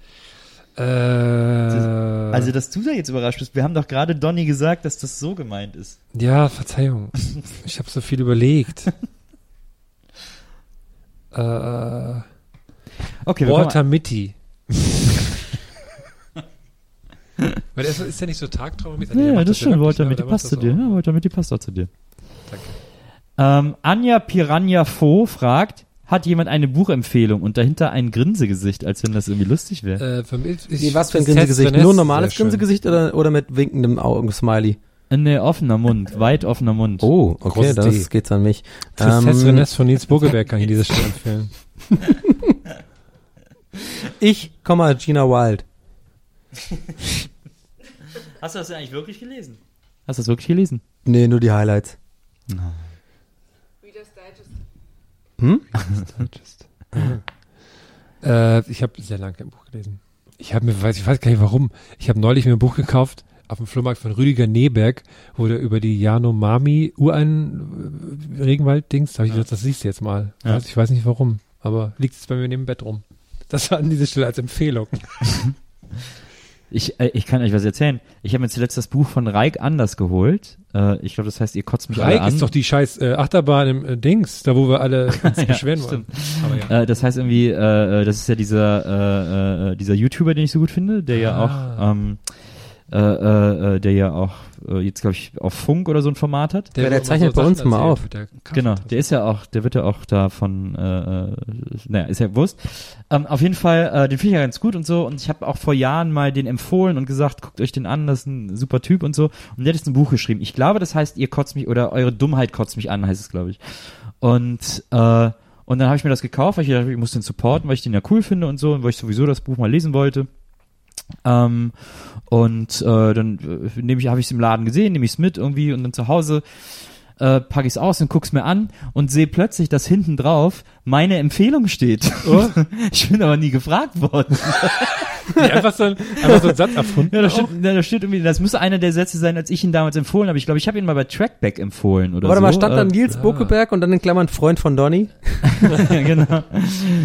Äh, Also, dass du da jetzt überrascht bist, wir haben doch gerade Donny gesagt, dass das so gemeint ist. ja, Verzeihung. Ich habe so viel überlegt. äh, Okay, Walter Mitty. Weil der ist, ist ja nicht so tagtraumig. kommen, ja, das ist schon, Walter mit Mitty passt zu dir. Ja, Walter Mitty passt auch zu dir. Danke. Ähm, Anja Piranha Fo fragt, hat jemand eine Buchempfehlung und dahinter ein Grinsegesicht, als wenn das irgendwie lustig wäre? Äh, für mich, ich, Wie, was für ein Grinsegesicht? Nur ist normales. Grinsegesicht oder, oder mit winkendem Augen-Smiley? Ne, offener Mund, weit offener Mund. Oh, okay, Großes das D. geht's an mich. Tristesse Ähm, von Nils Bogelberg kann ich diese Stelle empfehlen. ich, Gina Wild. Hast du das denn eigentlich wirklich gelesen? Hast du das wirklich gelesen? Nee, nur die Highlights. Hm? äh, ich habe sehr lange kein Buch gelesen. Ich habe mir, weiß, ich weiß gar nicht warum. Ich habe neulich mir ein Buch gekauft, auf dem Flohmarkt von Rüdiger Neberg, wo der über die Yanomami Urein äh, Regenwald-Dings, da habe ich gedacht, das siehst du jetzt mal. Ja. Weiß, ich weiß nicht warum, aber liegt es bei mir neben dem Bett rum. Das war an dieser Stelle als Empfehlung. Ich, äh, ich kann euch was erzählen. Ich habe mir zuletzt das Buch von Reik Anders geholt. Äh, ich glaube, das heißt, ihr kotzt mich alle Reik an. ist doch die scheiß äh, Achterbahn im äh, Dings, da wo wir alle uns Ja, beschweren wollen. ja. Äh, das heißt irgendwie, äh, äh, das ist ja dieser äh, äh, dieser YouTuber, den ich so gut finde, der ja Ah. auch, ähm, äh, äh, äh, der ja auch äh, jetzt glaube ich auf Funk oder so ein Format hat. Ja, der wo immer zeichnet bei Sachen uns mal erzählt auf. der Genau, der ist ja auch, der wird ja auch da von, äh, äh, naja, ist ja Wurst. Ähm, auf jeden Fall, äh, den finde ich ja ganz gut und so. Und ich habe auch vor Jahren mal den empfohlen und gesagt, guckt euch den an, das ist ein super Typ und so. Und der hat jetzt ein Buch geschrieben. Ich glaube, das heißt, ihr kotzt mich oder eure Dummheit kotzt mich an, heißt es, glaube ich. Und äh, und dann habe ich mir das gekauft, weil ich dachte, ich muss den supporten, weil ich den ja cool finde und so und weil ich sowieso das Buch mal lesen wollte. Ähm, und äh, dann äh, nehme ich, habe ich es im Laden gesehen, nehme ich es mit irgendwie und dann zu Hause äh, packe ich es aus und guck's mir an und sehe plötzlich, dass hinten drauf meine Empfehlung steht. ich bin aber nie gefragt worden. Nee, einfach, so ein, einfach so ein Satz erfunden. Ja, da steht, da da steht irgendwie, das müsste einer der Sätze sein, als ich ihn damals empfohlen habe. Ich glaube, ich habe ihn mal bei Trackback empfohlen oder Warte so. mal, stand da Äh, Nils Buckeberg und dann in Klammern Freund von Donny? ja, genau. Ja,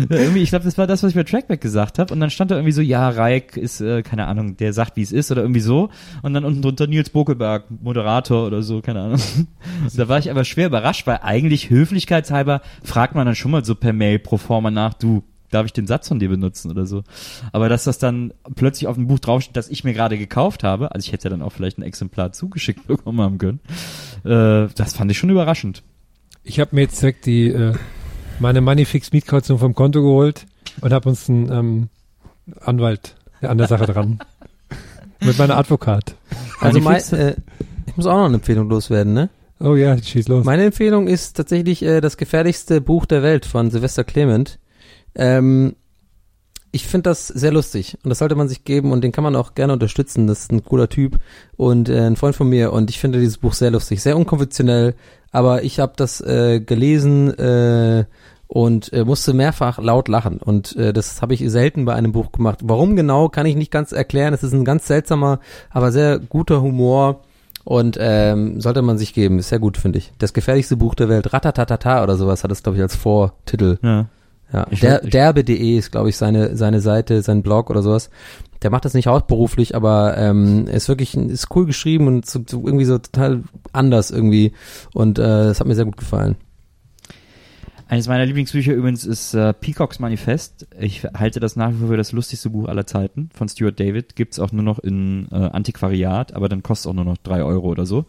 irgendwie, ich glaube, das war das, was ich bei Trackback gesagt habe. Und dann stand da irgendwie so, ja, Reik ist, äh, keine Ahnung, der sagt, wie es ist oder irgendwie so. Und dann unten drunter Nils Bokelberg, Moderator oder so, keine Ahnung. da war ich aber schwer überrascht, weil eigentlich höflichkeitshalber fragt man dann schon mal so per Mail pro forma nach, du, darf ich den Satz von dir benutzen oder so. Aber dass das dann plötzlich auf dem Buch draufsteht, das ich mir gerade gekauft habe, also ich hätte ja dann auch vielleicht ein Exemplar zugeschickt bekommen haben können, äh, das fand ich schon überraschend. Ich habe mir jetzt direkt die äh, meine Moneyfix Mietkaution vom Konto geholt und habe uns einen ähm, Anwalt an der Sache dran. Mit meiner Advokat. Also mein, Moneyfix- äh, ich muss auch noch eine Empfehlung loswerden, ne? Oh ja, schieß los. Meine Empfehlung ist tatsächlich äh, das gefährlichste Buch der Welt von Sylvester Clement. Ähm, ich finde das sehr lustig und das sollte man sich geben und den kann man auch gerne unterstützen. Das ist ein cooler Typ und äh, ein Freund von mir und ich finde dieses Buch sehr lustig, sehr unkonventionell, aber ich habe das äh, gelesen äh, und äh, musste mehrfach laut lachen und äh, das habe ich selten bei einem Buch gemacht. Warum genau, kann ich nicht ganz erklären. Es ist ein ganz seltsamer, aber sehr guter Humor und ähm, sollte man sich geben. Ist sehr gut, finde ich. Das gefährlichste Buch der Welt, Ratatatata oder sowas, hat es, glaube ich, als Vortitel. Ja. Ja, Ich der, derbe.de ist, glaube ich, seine, seine Seite, sein Blog oder sowas. Der macht das nicht hauptberuflich, aber ähm, ist wirklich, ist cool geschrieben und so, so irgendwie so total anders irgendwie. Und äh, es hat mir sehr gut gefallen. Eines meiner Lieblingsbücher übrigens ist äh, Peacocks Manifest. Ich halte das nach wie vor für das lustigste Buch aller Zeiten von Stuart David. Gibt's auch nur noch in äh, Antiquariat, aber dann kostet auch nur noch drei Euro oder so.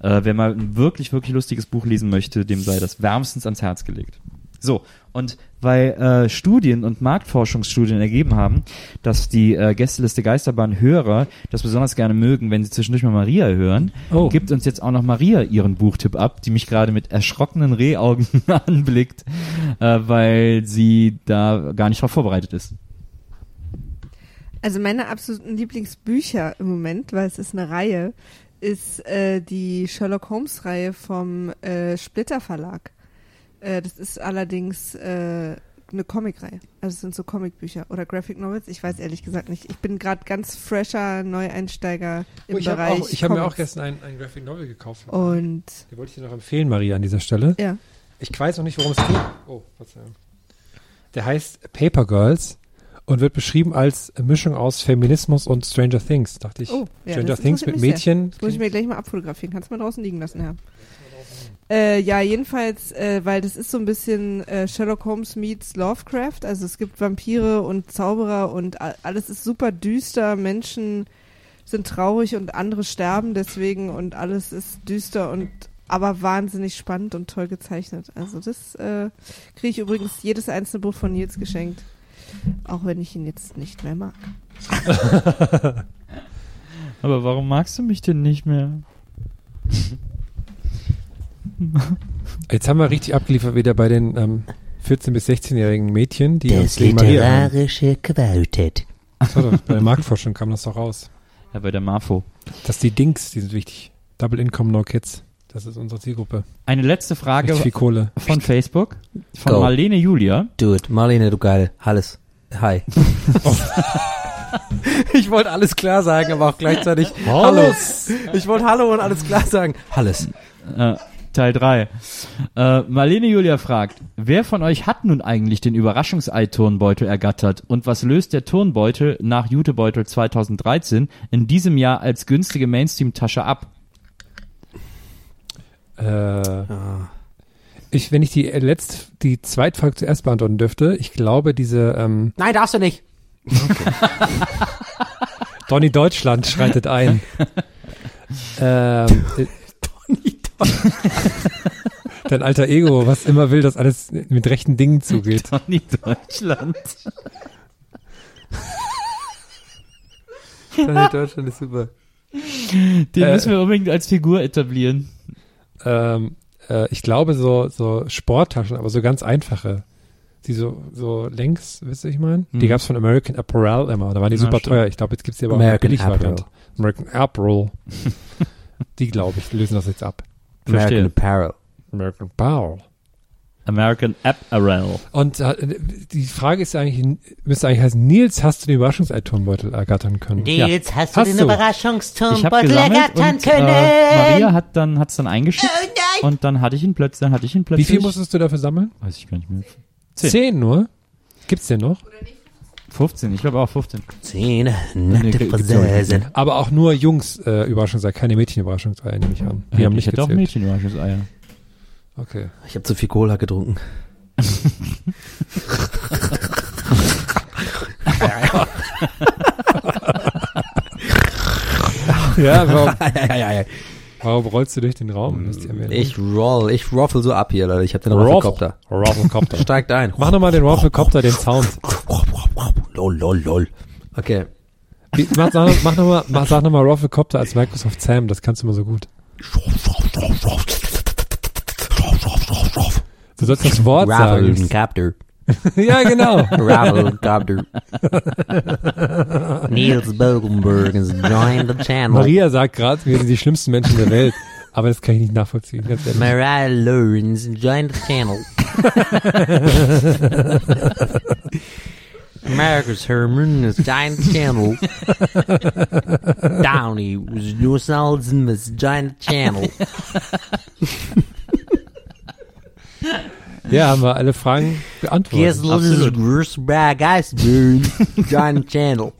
Äh, wer mal ein wirklich, wirklich lustiges Buch lesen möchte, dem sei das wärmstens ans Herz gelegt. So, und weil äh, Studien und Marktforschungsstudien ergeben haben, dass die äh, Gästeliste Geisterbahn Hörer das besonders gerne mögen, wenn sie zwischendurch mal Maria hören, Oh. gibt uns jetzt auch noch Maria ihren Buchtipp ab, die mich gerade mit erschrockenen Rehaugen anblickt, äh, weil sie da gar nicht drauf vorbereitet ist. Also meine absoluten Lieblingsbücher im Moment, weil es ist eine Reihe, ist äh, die Sherlock Holmes Reihe vom äh, Splitter Verlag. Äh, das ist allerdings äh, eine Comicreihe. Also es sind so Comicbücher oder Graphic Novels. Ich weiß ehrlich gesagt nicht. Ich bin gerade ganz fresher Neueinsteiger im Oh, ich habe Bereich. auch, ich hab mir auch gestern ein, ein Graphic Novel gekauft. Und Den wollte ich dir noch empfehlen, Maria, an dieser Stelle. ja. Ich weiß noch nicht, worum es geht. Oh, Verzeihung. Der heißt Paper Girls und wird beschrieben als Mischung aus Feminismus und Stranger Things, dachte ich. Oh, ja, Stranger Things mit. Mädchen. Das muss ich mir gleich mal abfotografieren. Kannst du mal draußen liegen lassen, Herr. Äh, ja, jedenfalls, äh, weil das ist so ein bisschen äh, Sherlock Holmes meets Lovecraft. Also es gibt Vampire und Zauberer und alles ist super düster. Menschen sind traurig und andere sterben deswegen und alles ist düster und aber wahnsinnig spannend und toll gezeichnet. Also das äh, kriege ich übrigens jedes einzelne Buch von Nils geschenkt. Auch wenn ich ihn jetzt nicht mehr mag. Aber warum magst du mich denn nicht mehr? Jetzt haben wir richtig abgeliefert wieder bei den ähm, 14- bis 16-jährigen Mädchen, die uns gegen Maria hören. Quartett. Das war doch, bei der Marktforschung kam das doch raus. Ja, bei der Marfo. Dass die Dings, die sind wichtig. Double Income, No Kids. Das ist unsere Zielgruppe. Eine letzte Frage Richtig viel Kohle. von Facebook, von Go. Marlene Julia. Do it. Marlene, du geil. Alles. Hi. Ich wollte alles klar sagen, aber auch gleichzeitig Hallo. Ich wollte Hallo und alles klar sagen. Alles. Äh, Teil 3. Äh, Marlene Julia fragt, wer von euch hat nun eigentlich den Überraschungsei-Turnbeutel ergattert und was löst der Turnbeutel nach Jutebeutel 2013 in diesem Jahr als günstige Mainstream-Tasche ab? Äh, ich, wenn ich die letzte, die zweite Frage zuerst beantworten dürfte, ich glaube, diese ähm, Nein, darfst du nicht. Donny Deutschland schreitet ein. ähm, Dein alter Ego, was immer will, dass alles mit rechten Dingen zugeht. Donny Deutschland. Donny Deutschland ist super. Den Äh. müssen wir unbedingt als Figur etablieren. Ähm, äh, ich glaube, so, so Sporttaschen, aber so ganz einfache. Die so, so längs, wisst ihr, ich meine? Die Mhm. gab's von American Apparel immer. Da waren die Na, super stimmt. teuer. Ich glaube, jetzt gibt's die aber auch American Variante. Apparel. American Apparel. die, glaube ich, lösen das jetzt ab. Verstehe. American Apparel. American Apparel. American Apparel. Und äh, die Frage ist eigentlich, müsste eigentlich heißen, Nils, hast du den Überraschungsei-Turnbeutel ergattern können? Nils, hast du Hast den du. Habe Überraschungsturmbeutel ergattern und können? äh, Maria hat dann hat's dann eingeschickt Oh nein! und dann hatte ich ihn plötzlich, dann hatte ich ihn Wie plötzlich. viel musstest du dafür sammeln? Weiß ich gar nicht mehr. Zehn, Zehn. nur? Gibt's den noch? 15, ich glaube auch 15. Zehn Nee, nette gibt's Friseuse. Aber auch nur Jungs äh, Überraschungsei, keine Mädchen-Überraschungsei, nehme ich an. Die Ja, haben ich nicht hätte auch gezählt. Mädchenüberraschungseier. Okay. Ich habe zu viel Cola getrunken. Ja, warum, warum rollst du durch den Raum? Ich roll, ich ruffle so ab hier, Leute. Ich habe den Ruffle. Rufflecopter. Rufflecopter. Steigt ein. Mach nochmal den Rufflecopter, den Sound. Lol, lol, lol. Okay. Wie, mach sag, mach nochmal, mach, sag nochmal Rufflecopter als Microsoft Sam, das kannst du immer so gut. Du sollst das Wort sagen. Rufflecopter. ja, genau. Rufflecopter. Nils Bogenberg has joined the channel. Maria sagt gerade, wir sind die schlimmsten Menschen der Welt. Aber das kann ich nicht nachvollziehen, ganz ehrlich. Mariah Lawrence joined the channel. Marcus Herman joined the channel. Downey was Joselson has joined the channel. Ja, haben wir alle Fragen beantwortet. Kessel Gersberg Iceberg joined the channel.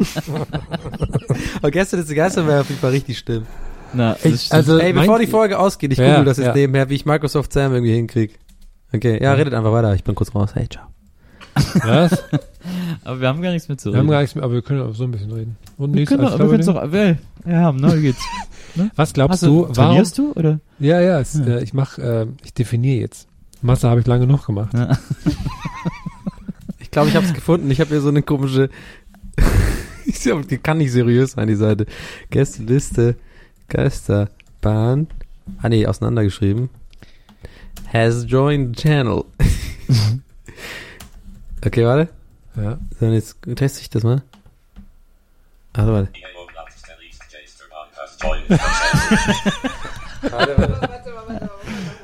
Aber gestern ist die Geister war auf jeden Fall richtig schlimm. Na, stimmt. Also, Ey, bevor die Folge ausgeht, ich Ja, google das jetzt ja. nebenher, wie ich Microsoft Sam irgendwie hinkrieg. Okay, ja, redet einfach weiter. Ich bin kurz raus. Hey, ciao. Was? aber wir haben gar nichts mehr zu Wir haben reden. gar nichts mehr, aber wir können auch so ein bisschen reden. Und Wir können als doch, wir können doch, well, ja, ne, wie geht's? was glaubst Hast du, warum? trainierst du, oder? Ja, ja, es, äh, ich mach, äh, ich definiere jetzt. Masse habe ich lange genug gemacht. Ja. Ich glaube, ich habe es gefunden. Ich habe hier so eine komische. ich kann nicht seriös sein, die Seite. Gästeliste, Geisterbahn. Ah nee, auseinandergeschrieben. Has joined the channel. okay, warte. Ja. So, und jetzt teste ich das mal. Also, warte.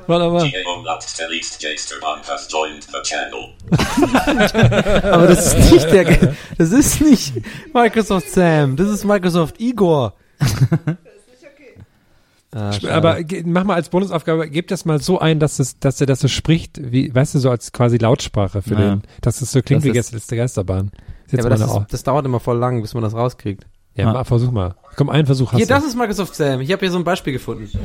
Warte mal. Aber das ist nicht der. Das ist nicht Microsoft Sam. Das ist Microsoft Igor. Ah. Aber mach mal als Bonusaufgabe, gib das mal so ein, dass es, dass er das so spricht, wie, weißt du, so als quasi Lautsprache für Ja. den, dass es so klingt Das wie ist- Gästeliste Geisterbahn. Ist ja, Jetzt aber das, ist, das dauert immer voll lang, bis man das rauskriegt. ja, Ah. mal, versuch mal. Komm, einen Versuch hast Hier, du. das ist Microsoft Sam. Ich habe hier so ein Beispiel gefunden.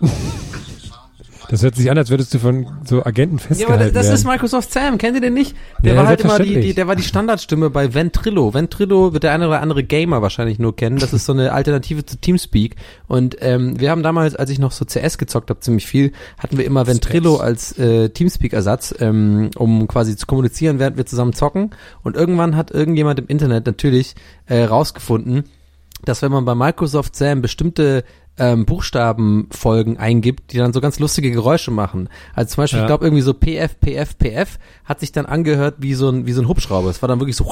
Das hört sich an, als würdest du von so Agenten Ja, festgehalten aber das werden. ist Microsoft Sam. Kennt ihr den nicht? Der Ja, war halt immer die, die, der war die Standardstimme bei Ventrilo. Ventrilo wird der eine oder andere Gamer wahrscheinlich nur kennen. Das ist so eine Alternative zu Teamspeak. Und ähm, wir haben damals, als ich noch so CS gezockt habe, ziemlich viel, hatten wir immer Ventrilo als äh, Teamspeak-Ersatz, ähm, um quasi zu kommunizieren, während wir zusammen zocken. Und irgendwann hat irgendjemand im Internet natürlich äh, rausgefunden, dass wenn man bei Microsoft Sam bestimmte ähm, Buchstabenfolgen eingibt, die dann so ganz lustige Geräusche machen. Also zum Beispiel, Ja. ich glaube irgendwie so PF, PF, PF hat sich dann angehört wie so ein wie so ein Hubschrauber. Es war dann wirklich so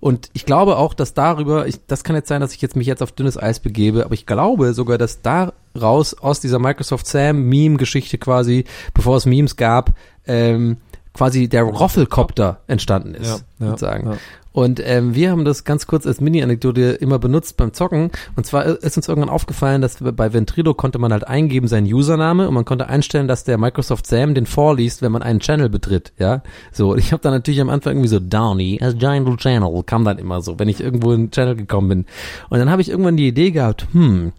und ich glaube auch, dass darüber, ich, das kann jetzt sein, dass ich jetzt mich jetzt auf dünnes Eis begebe, aber ich glaube sogar, dass daraus aus dieser Microsoft Sam Meme Geschichte quasi, bevor es Memes gab, ähm, quasi der Roffelkopter entstanden ist, Ja, ja, sozusagen. ja. Und ähm, wir haben das ganz kurz als Mini-Anekdote immer benutzt beim Zocken. Und zwar ist uns irgendwann aufgefallen, dass bei Ventrilo konnte man halt eingeben seinen Username und man konnte einstellen, dass der Microsoft Sam den vorliest, wenn man einen Channel betritt. Ja, so. Und ich habe dann natürlich am Anfang irgendwie so Downey as Giant Channel kam dann immer so, wenn ich irgendwo in den Channel gekommen bin. Und dann habe ich irgendwann die Idee gehabt, hm,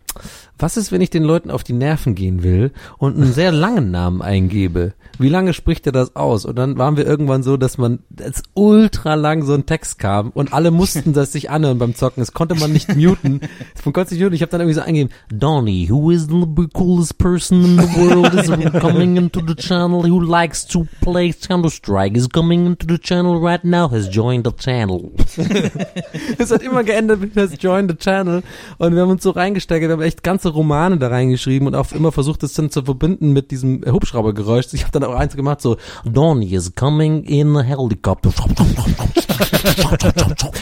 was ist, wenn ich den Leuten auf die Nerven gehen will und einen sehr langen Namen eingebe? Wie lange spricht er das aus? Und dann waren wir irgendwann so, dass man als ultra lang so ein Text kam und alle mussten das sich anhören beim Zocken. Das konnte man nicht muten. Man konnte nicht muten. Ich habe dann irgendwie so eingegeben, Donny, who is the coolest person in the world is coming into the channel, who likes to play Counter-Strike, is coming into the channel right now, has joined the channel. Es hat immer geändert mit das Join the Channel. Und wir haben uns so reingesteigert, wir haben echt ganze Romane da reingeschrieben und auch immer versucht, das dann zu verbinden mit diesem Hubschraubergeräusch. Ich habe dann auch eins gemacht, so, Donny is coming in a helicopter.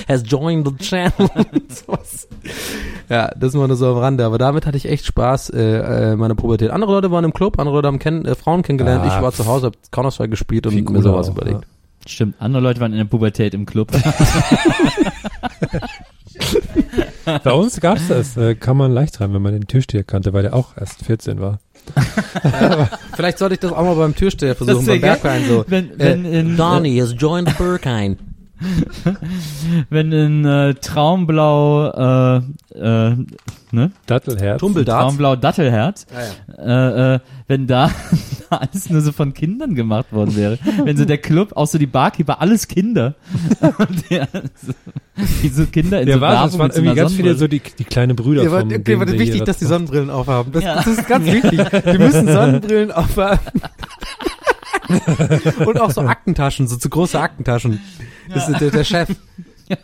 Has joined the channel. Ja, das war nur so am Rande. Aber damit hatte ich echt Spaß, äh, äh, meine Pubertät. Andere Leute waren im Club, andere Leute haben kenn äh, Frauen kennengelernt. Ah, ich war zu Hause, hab Counter-Strike gespielt und mir sowas auch, überlegt. Stimmt, andere Leute waren in der Pubertät im Club. Bei uns gab's das. Äh, kann man leicht rein, wenn man den Türsteher kannte, weil der auch erst 14 war. Vielleicht sollte ich das auch mal beim Türsteher versuchen, beim Bergwein so. Wenn, wenn Äh, in, Donny has joined the Berghain. wenn in äh, Traumblau, äh, äh, ne? Dattelherz. Traumblau Dattelherz, Ah, ja. äh, äh, wenn da alles nur so von Kindern gemacht worden wäre. wenn so der Club, auch so die Barkeeper, alles Kinder. Und der, so, wie so Kinder in Der so war, Werbung es waren irgendwie ganz viele so die, die kleine Brüder Ja, vom okay, aber der wichtig, dass die Sonnenbrillen aufhaben. Das, Ja. das ist ganz wichtig. Wir müssen Sonnenbrillen aufhaben. Und auch so Aktentaschen, so zu große Aktentaschen. Das ist der, der Chef.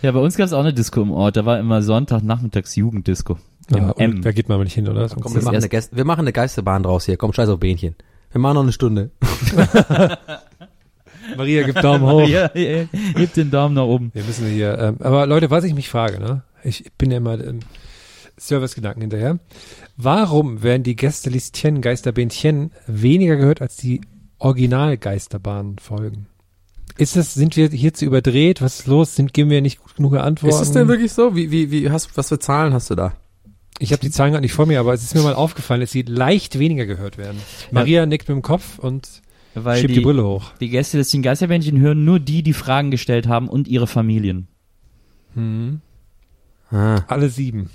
Ja, bei uns gab es auch eine Disco im Ort. Da war immer Sonntag nachmittags Jugenddisco. Ah, M. da geht man aber nicht hin, oder? Komm, Das wir machen, eine Gäste, wir machen eine Geisterbahn draus hier. Komm, scheiß auf Bähnchen. Wir machen noch eine Stunde. Maria gibt Daumen hoch. Ja, ja, ja. Hebt den Daumen nach oben. Wir müssen hier, ähm, aber Leute, was ich mich frage, ne? Ich bin ja immer ähm, Servicegedanken hinterher. Warum werden die Gästelistchen, Geisterbähnchen weniger gehört als die Original-Geisterbahn-Folgen? Ist das, sind wir hier zu überdreht? Was ist los? Sind, geben wir nicht gut genug Antworten? Ist es denn wirklich so? Wie, wie, wie, hast, was für Zahlen hast du da? Ich habe die Zahlen gerade nicht vor mir, aber es ist mir mal aufgefallen, dass sie leicht weniger gehört werden. Maria nickt mit dem Kopf und Weil schiebt die, die, Brille hoch. die Gäste des Geisterbändchen hören nur die, die Fragen gestellt haben und ihre Familien. Hm. Ah. Alle sieben.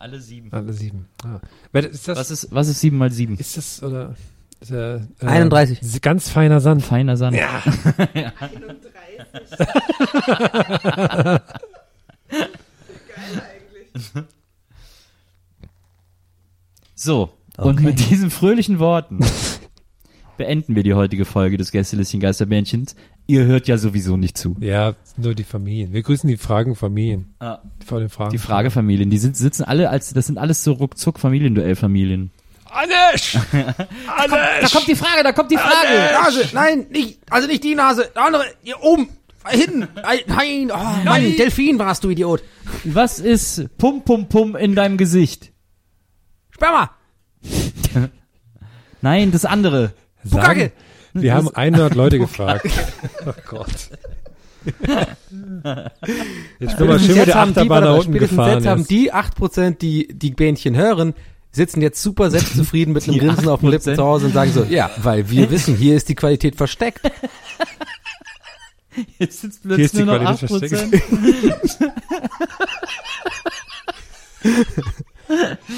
Alle sieben. Alle sieben. Ah. Ist das, Was ist, was ist sieben mal sieben? ist das, oder, ist, äh, äh, 31. ist Ganz feiner Sand. Feiner Sand. Ja. So, und mit diesen fröhlichen Worten beenden wir die heutige Folge des Gästelistchen Geisterbändchens. Ihr hört ja sowieso nicht zu. Ja, nur die Familien. Wir grüßen die Fragenfamilien. Ah, Vor den Fragen. Die Fragefamilien, die sind, sitzen alle als, das sind alles so ruckzuck Familienduellfamilien. Anisch! Da kommt die Frage, da kommt die Frage! Nase, nein, nicht, also nicht die Nase, der andere, hier oben, hinten, nein, oh Mann, Delfin warst du, Idiot. Was ist Pum Pum Pum in deinem Gesicht? Sperma, Nein, das andere. Sagen, wir haben 100 Leute gefragt. Oh Gott. Jetzt sind wir schön mit der haben die, Achterbahn nach unten gefahren. jetzt haben die 8%, die die Bähnchen hören, sitzen jetzt super selbstzufrieden mit einem Grinsen auf den Lippen 8%? zu Hause und sagen so, ja, weil wir wissen, hier ist die Qualität versteckt. Jetzt sitzt Hier ist plötzlich die nur noch Qualität 8%.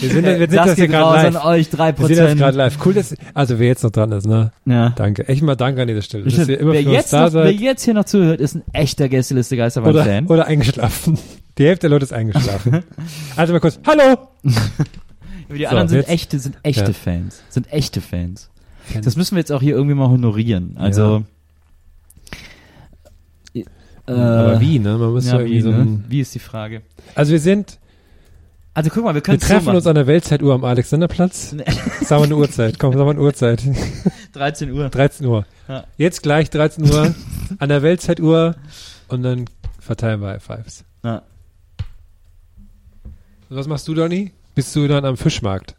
Wir sind, wir sind das das hier gerade an live. euch, Wir sind jetzt gerade 3%. live. Cool, dass, also wer jetzt noch dran ist, ne? Ja. Danke. Echt mal danke an dieser Stelle. Dass ihr immer wer, für jetzt da noch, wer seid. jetzt hier noch zuhört, ist ein echter Gästeliste Oder, Geisterbahn-Fan. oder eingeschlafen. Die Hälfte der Leute ist eingeschlafen. Also mal kurz. Hallo! Die So, anderen sind jetzt- echte, sind echte Ja. Fans. Sind echte Fans. Das müssen wir jetzt auch hier irgendwie mal honorieren. Also. Äh, Aber wie, ne? Man muss ja, ja, irgendwie wie, so ne? wie ist die Frage? Also wir sind, Also guck mal, wir wir können so treffen machen. uns an der Weltzeituhr am Alexanderplatz. Nee. Sagen wir eine Uhrzeit. Komm, sagen wir eine Uhrzeit. 13 Uhr. 13 Uhr. Ja. Jetzt gleich 13 Uhr an der Weltzeituhr und dann verteilen wir Fives. Ja. Und was machst du, Donny? Bist du dann am Fischmarkt?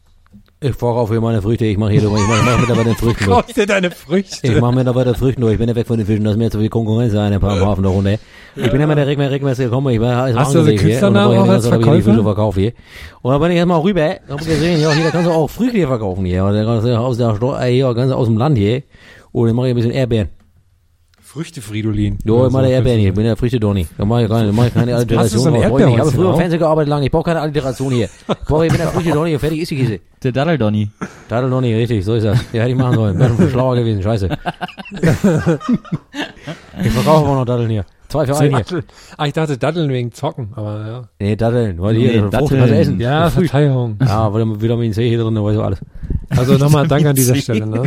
Ich verkaufe hier meine Früchte, ich mache hier, ich mache mach mit dabei den Früchten. durch. Kaufst dir deine Früchte. Ich mache mir dabei den Früchten durch. Ich bin ja weg von den Fischen, das ist mir zu viel Konkurrenz sein, ein paar im Hafen da runter. Ich bin ja mit der Regmer, Regmer gekommen, ich war ist Hast du so angesehen hier, und dann Künstlernamen ich auch als dass ich die Fische Verkäufer? verkaufe hier. Und dann bin ich erstmal rüber, hab gesehen, ja, hier, da kannst du auch Früchte hier verkaufen hier. Und dann kannst du aus der, äh, hier, ganz aus dem Land hier. Und dann mache ich ein bisschen Erdbeeren. Früchte Fridolin. Jo, ich mache Erdbeeren hier, ich bin der Früchte Donny. Da mache ich keine, da mache ich keine Alliteration so ich. Ich habe früher im? Fernsehen gearbeitet lange, ich brauche keine Alliteration hier. Ich brauche, ich bin der Früchte Donny und fertig ist die Kiste. Der Daddel Donny. Dadel Donny, richtig, so ist das. Ja, hätte ich machen sollen. Wäre schon schlauer gewesen, scheiße. ich verkaufe aber noch Daddeln hier. Zwei für einen hier. Ah, ich dachte Datteln wegen Zocken, aber ja. Nee, Datteln, weil hier, Nee, Frucht Datteln. du essen. Ja, Verteilung. Ja, weil Vitamin C hier drin, weißt du alles. Also nochmal Dank an dieser Stelle, ne?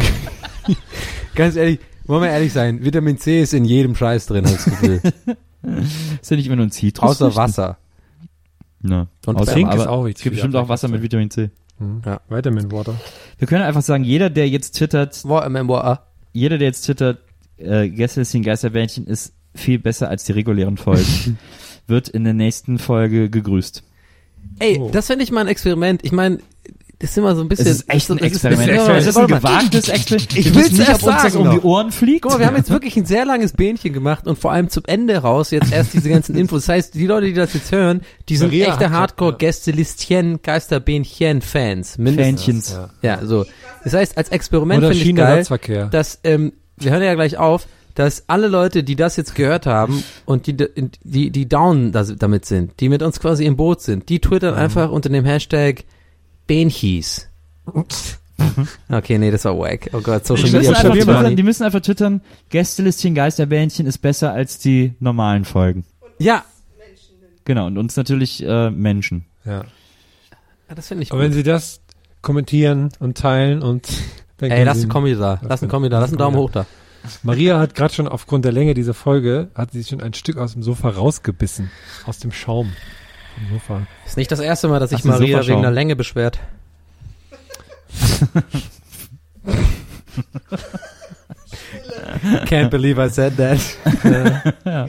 Ganz ehrlich, wollen wir ehrlich sein, Vitamin C ist in jedem Scheiß drin, das Gefühl. Ist ja nicht immer nur ein Zitrus. Außer Wasser. Ne. Und Außer, aber ist auch wichtig Es gibt bestimmt auch Wasser mit Vitamin C. Hm. Ja. Vitamin Water. Wir können einfach sagen, jeder, der jetzt twittert, Boah, jeder, der jetzt twittert, äh, Gästelistchen Geisterbändchen ist viel besser als die regulären Folgen, wird in der nächsten Folge gegrüßt. Ey, Oh. das finde ich mal ein Experiment. Ich meine, das ist immer so ein bisschen. Es ist echt ein das ist- Experiment. das ist- Es ist ein gewagtes Experiment. Ich Wir will's wissen nicht, erst ob uns das sagen um die. Ohren fliegt. Guck mal, wir haben jetzt wirklich ein sehr langes Bähnchen gemacht und vor allem zum Ende raus jetzt erst diese ganzen Infos. Das heißt, die Leute, die das jetzt hören, die sind Maria echte hat- Hardcore-Gäste-Listchen, Geisterbähnchen-Fans. Fähnchens. Ja. So. Das heißt, als Experiment finde ich geil, dass, ähm, wir hören ja gleich auf, dass alle Leute, die das jetzt gehört haben und die, die, die down das, damit sind, die mit uns quasi im Boot sind, die twittern einfach unter dem Hashtag Bähnchis. Okay, nee, das war wack. Oh Gott, Social müssen, Media einfach Shit, twittern, die müssen einfach twittern, Gästelistchen Geisterbändchen ist besser als die normalen Folgen. Ja, Genau, und uns natürlich äh, Menschen. Ja. Ja, das finde ich Aber wenn gut. Sie das kommentieren und teilen und dann Ey, lass einen Kommi da. Lass einen Kommi da. Lass einen Daumen hoch da. Maria hat gerade schon aufgrund der Länge dieser Folge, hat sie schon ein Stück aus dem Sofa rausgebissen. Aus dem Schaum. Im Sofa. Ist nicht das erste Mal, dass sich Maria wegen der Länge beschwert. Can't believe I said that. ja.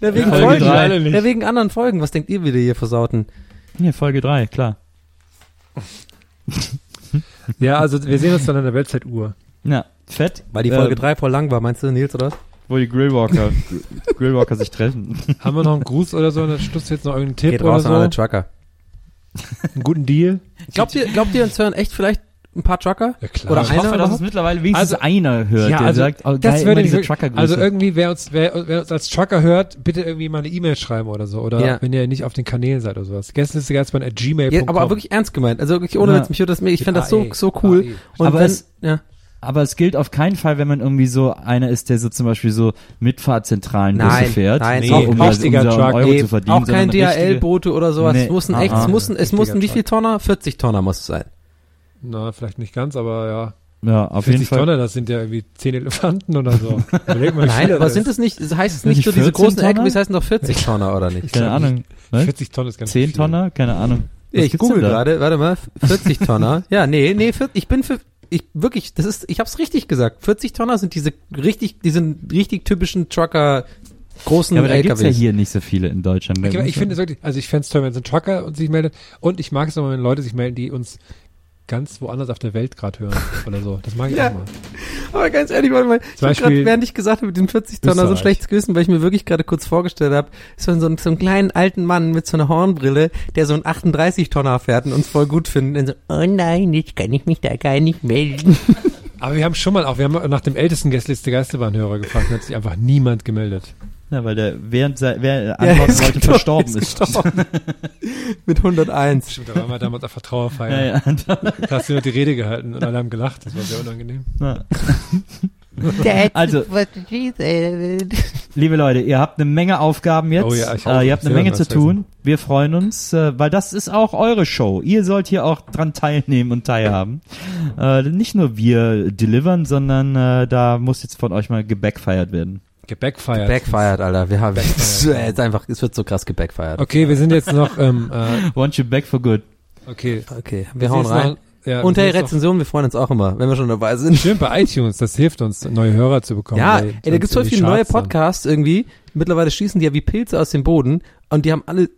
wegen Folge Folgen. Ja, wegen anderen Folgen. Was denkt ihr wieder hier versauten? Hier, Folge 3, klar. Ja, also wir sehen uns dann an der Weltzeituhr. Ja, fett. Weil die Folge äh, 3 voll lang war, meinst du, Nils, oder was? Wo die Grillwalker, Grillwalker sich treffen. Haben wir noch einen Gruß oder so? Dann Schluss jetzt noch irgendeinen Tipp Geht oder raus so? an alle Trucker. Einen guten Deal? Glaubt ihr, glaubt ihr, uns hören echt vielleicht ein paar Trucker? Ja klar. Oder ich einer hoffe, dass es mittlerweile wenigstens Also- einer hört, Ja, der also, sagt, oh, das würde diese wirklich- Trucker-Grüße. Also irgendwie, wer uns, wer, wer uns als Trucker hört, bitte irgendwie mal eine E-Mail schreiben oder so. Oder Ja. wenn ihr nicht auf den Kanälen seid oder sowas. Gästeliste at gmail.com. Ja, aber wirklich ernst gemeint. Also wirklich ohne Ja. Witz, mich würde das, ich fände das so, AE. so cool. AE. Und Aber wenn, es- ja. Aber es gilt auf keinen Fall, wenn man irgendwie so einer ist, der so zum Beispiel so Mitfahrzentralen Busse Nein, fährt, nein, nee, um, das, um richtiger so einen Truck. Euro Nee, zu verdienen. auch kein DHL-Boote oder sowas. Nee. Es muss ein Ah, echt, es muss, es Richtiger muss ein wie viel Tonner? 40 Tonner muss es sein. Na, vielleicht nicht ganz, aber ja. Ja, auf 40 jeden Fall. Tonnen, das sind ja irgendwie 10 Elefanten oder so. Mal, Nein, aber das sind ist. es nicht, heißt es nicht Nicht so, diese 14 großen Tonner? LKWs heißen doch 40 Tonner, oder nicht? Keine Ahnung. Was? 40 Tonnen ist ganz 10 viel. Tonner? Keine Ahnung. Was Ja, ich google gerade, warte mal, 40 Tonner. Ja, nee, nee, 40, ich bin für, ich wirklich, das ist, ich hab's richtig gesagt. 40 Tonner sind diese richtig, die sind richtig typischen Trucker, großen Ja, aber da gibt's LKWs. ja hier nicht so viele in Deutschland. Muss ich finde es wirklich, also ich fände es toll, wenn so ein Trucker uns sich meldet. Und ich mag es immer, wenn Leute sich melden, die uns ganz woanders auf der Welt gerade hören oder so. Das mag ich Ja. auch mal. Aber ganz ehrlich, warte mal, ich hab Beispiel grad, während ich gesagt habe, mit den 40 Tonner so schlechtes Gewissen, weil ich mir wirklich gerade kurz vorgestellt habe, so, so, so einen kleinen alten Mann mit so einer Hornbrille, der so einen 38 Tonner fährt und uns voll gut findet und so, oh nein, jetzt kann ich mich da gar nicht melden. Aber wir haben schon mal auch, wir haben nach dem ältesten Gästeliste Geisterbahnhörer gefragt und hat sich einfach niemand gemeldet. Ja, weil der während sei- wer antworten ist wollte, verstorben ist gestorben. mit 101. Stimmt, da waren wir damals auf der Trauerfeier. Ja, ja. Da hast du noch die Rede gehalten und alle haben gelacht. Das war sehr unangenehm. Ja. Also- Liebe Leute, ihr habt eine Menge Aufgaben jetzt. Oh ja, ich äh, ihr habt eine Menge zu tun. Wir freuen uns, äh, weil das ist auch eure Show. Ihr sollt hier auch dran teilnehmen und teilhaben. Äh, nicht nur wir delivern, sondern äh, da muss jetzt von euch mal gebackfeiert werden. Gebackfired. Backfired, Alter. Wir haben, es ist einfach, es wird so krass gebackfired. Okay, wir sind jetzt noch, ähm, äh, Want you back for good. okay. Okay, wir sind hauen rein. Noch, ja, wir Und Rezension, wir freuen uns auch immer, wenn wir schon dabei sind. Stimmt, bei iTunes, das hilft uns, neue Hörer zu bekommen. Ja, ey, da gibt's voll viele neue dann- Podcasts irgendwie. Mittlerweile schießen die ja wie Pilze aus dem Boden und die haben alle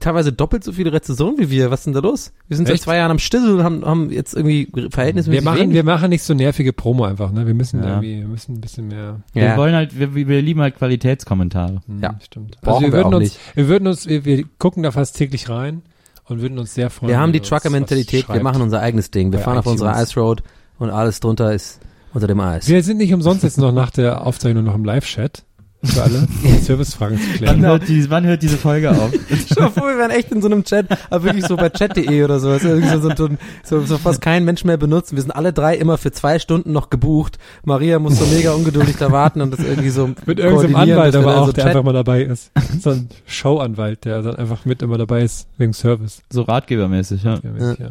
teilweise doppelt so viele Rezensionen wie wir. Was ist denn da los? Wir sind seit Echt? zwei Jahren am Stissel und haben, haben jetzt irgendwie verhältnismäßig Wir machen, wenig. wir machen nicht so nervige Promo einfach, ne? Wir müssen Ja. irgendwie, wir müssen ein bisschen mehr. Wir ja. wollen halt, wir, wir lieben halt Qualitätskommentare. Hm, Ja. stimmt. Brauchen also wir wir würden auch uns, nicht. wir würden uns, wir, wir gucken da fast täglich rein und würden uns sehr freuen. wir haben die Trucker-Mentalität, wir machen unser eigenes Ding. Wir Bei fahren auf unserer. Ice Road und alles drunter ist unter dem Eis. Wir sind nicht umsonst jetzt noch nach der Aufzeichnung noch im Live-Chat für alle, um Servicefragen zu Wann klären. hört, die, wann hört diese Folge auf? Stell dir vor, wir wären echt in so einem Chat, aber wirklich so bei chat.de oder so, irgendwie so, so, so, so fast kein Mensch mehr benutzen. Wir sind alle drei immer für zwei Stunden noch gebucht. Maria muss so mega ungeduldig da warten und das irgendwie so Mit irgendeinem koordinieren, Anwalt aber auch, so der einfach mal dabei ist. So ein Showanwalt, der dann einfach mit immer dabei ist, wegen Service. So ratgebermäßig, ja. Ja, mäßig, ja.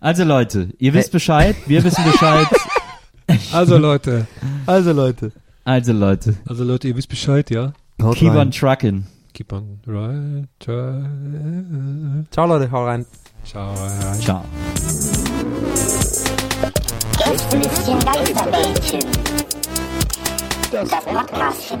Also Leute, ihr wisst Bescheid, wir wissen Bescheid. Also Leute, Also Leute. Also Leute, also Leute, ihr wisst Bescheid, ja? Haut keep rein. on trucking. Keep on right. try- Ciao Leute, hau rein. Ciao. ja. Ciao. Gästelistchen Geisterbällchen. Das Podcastchen.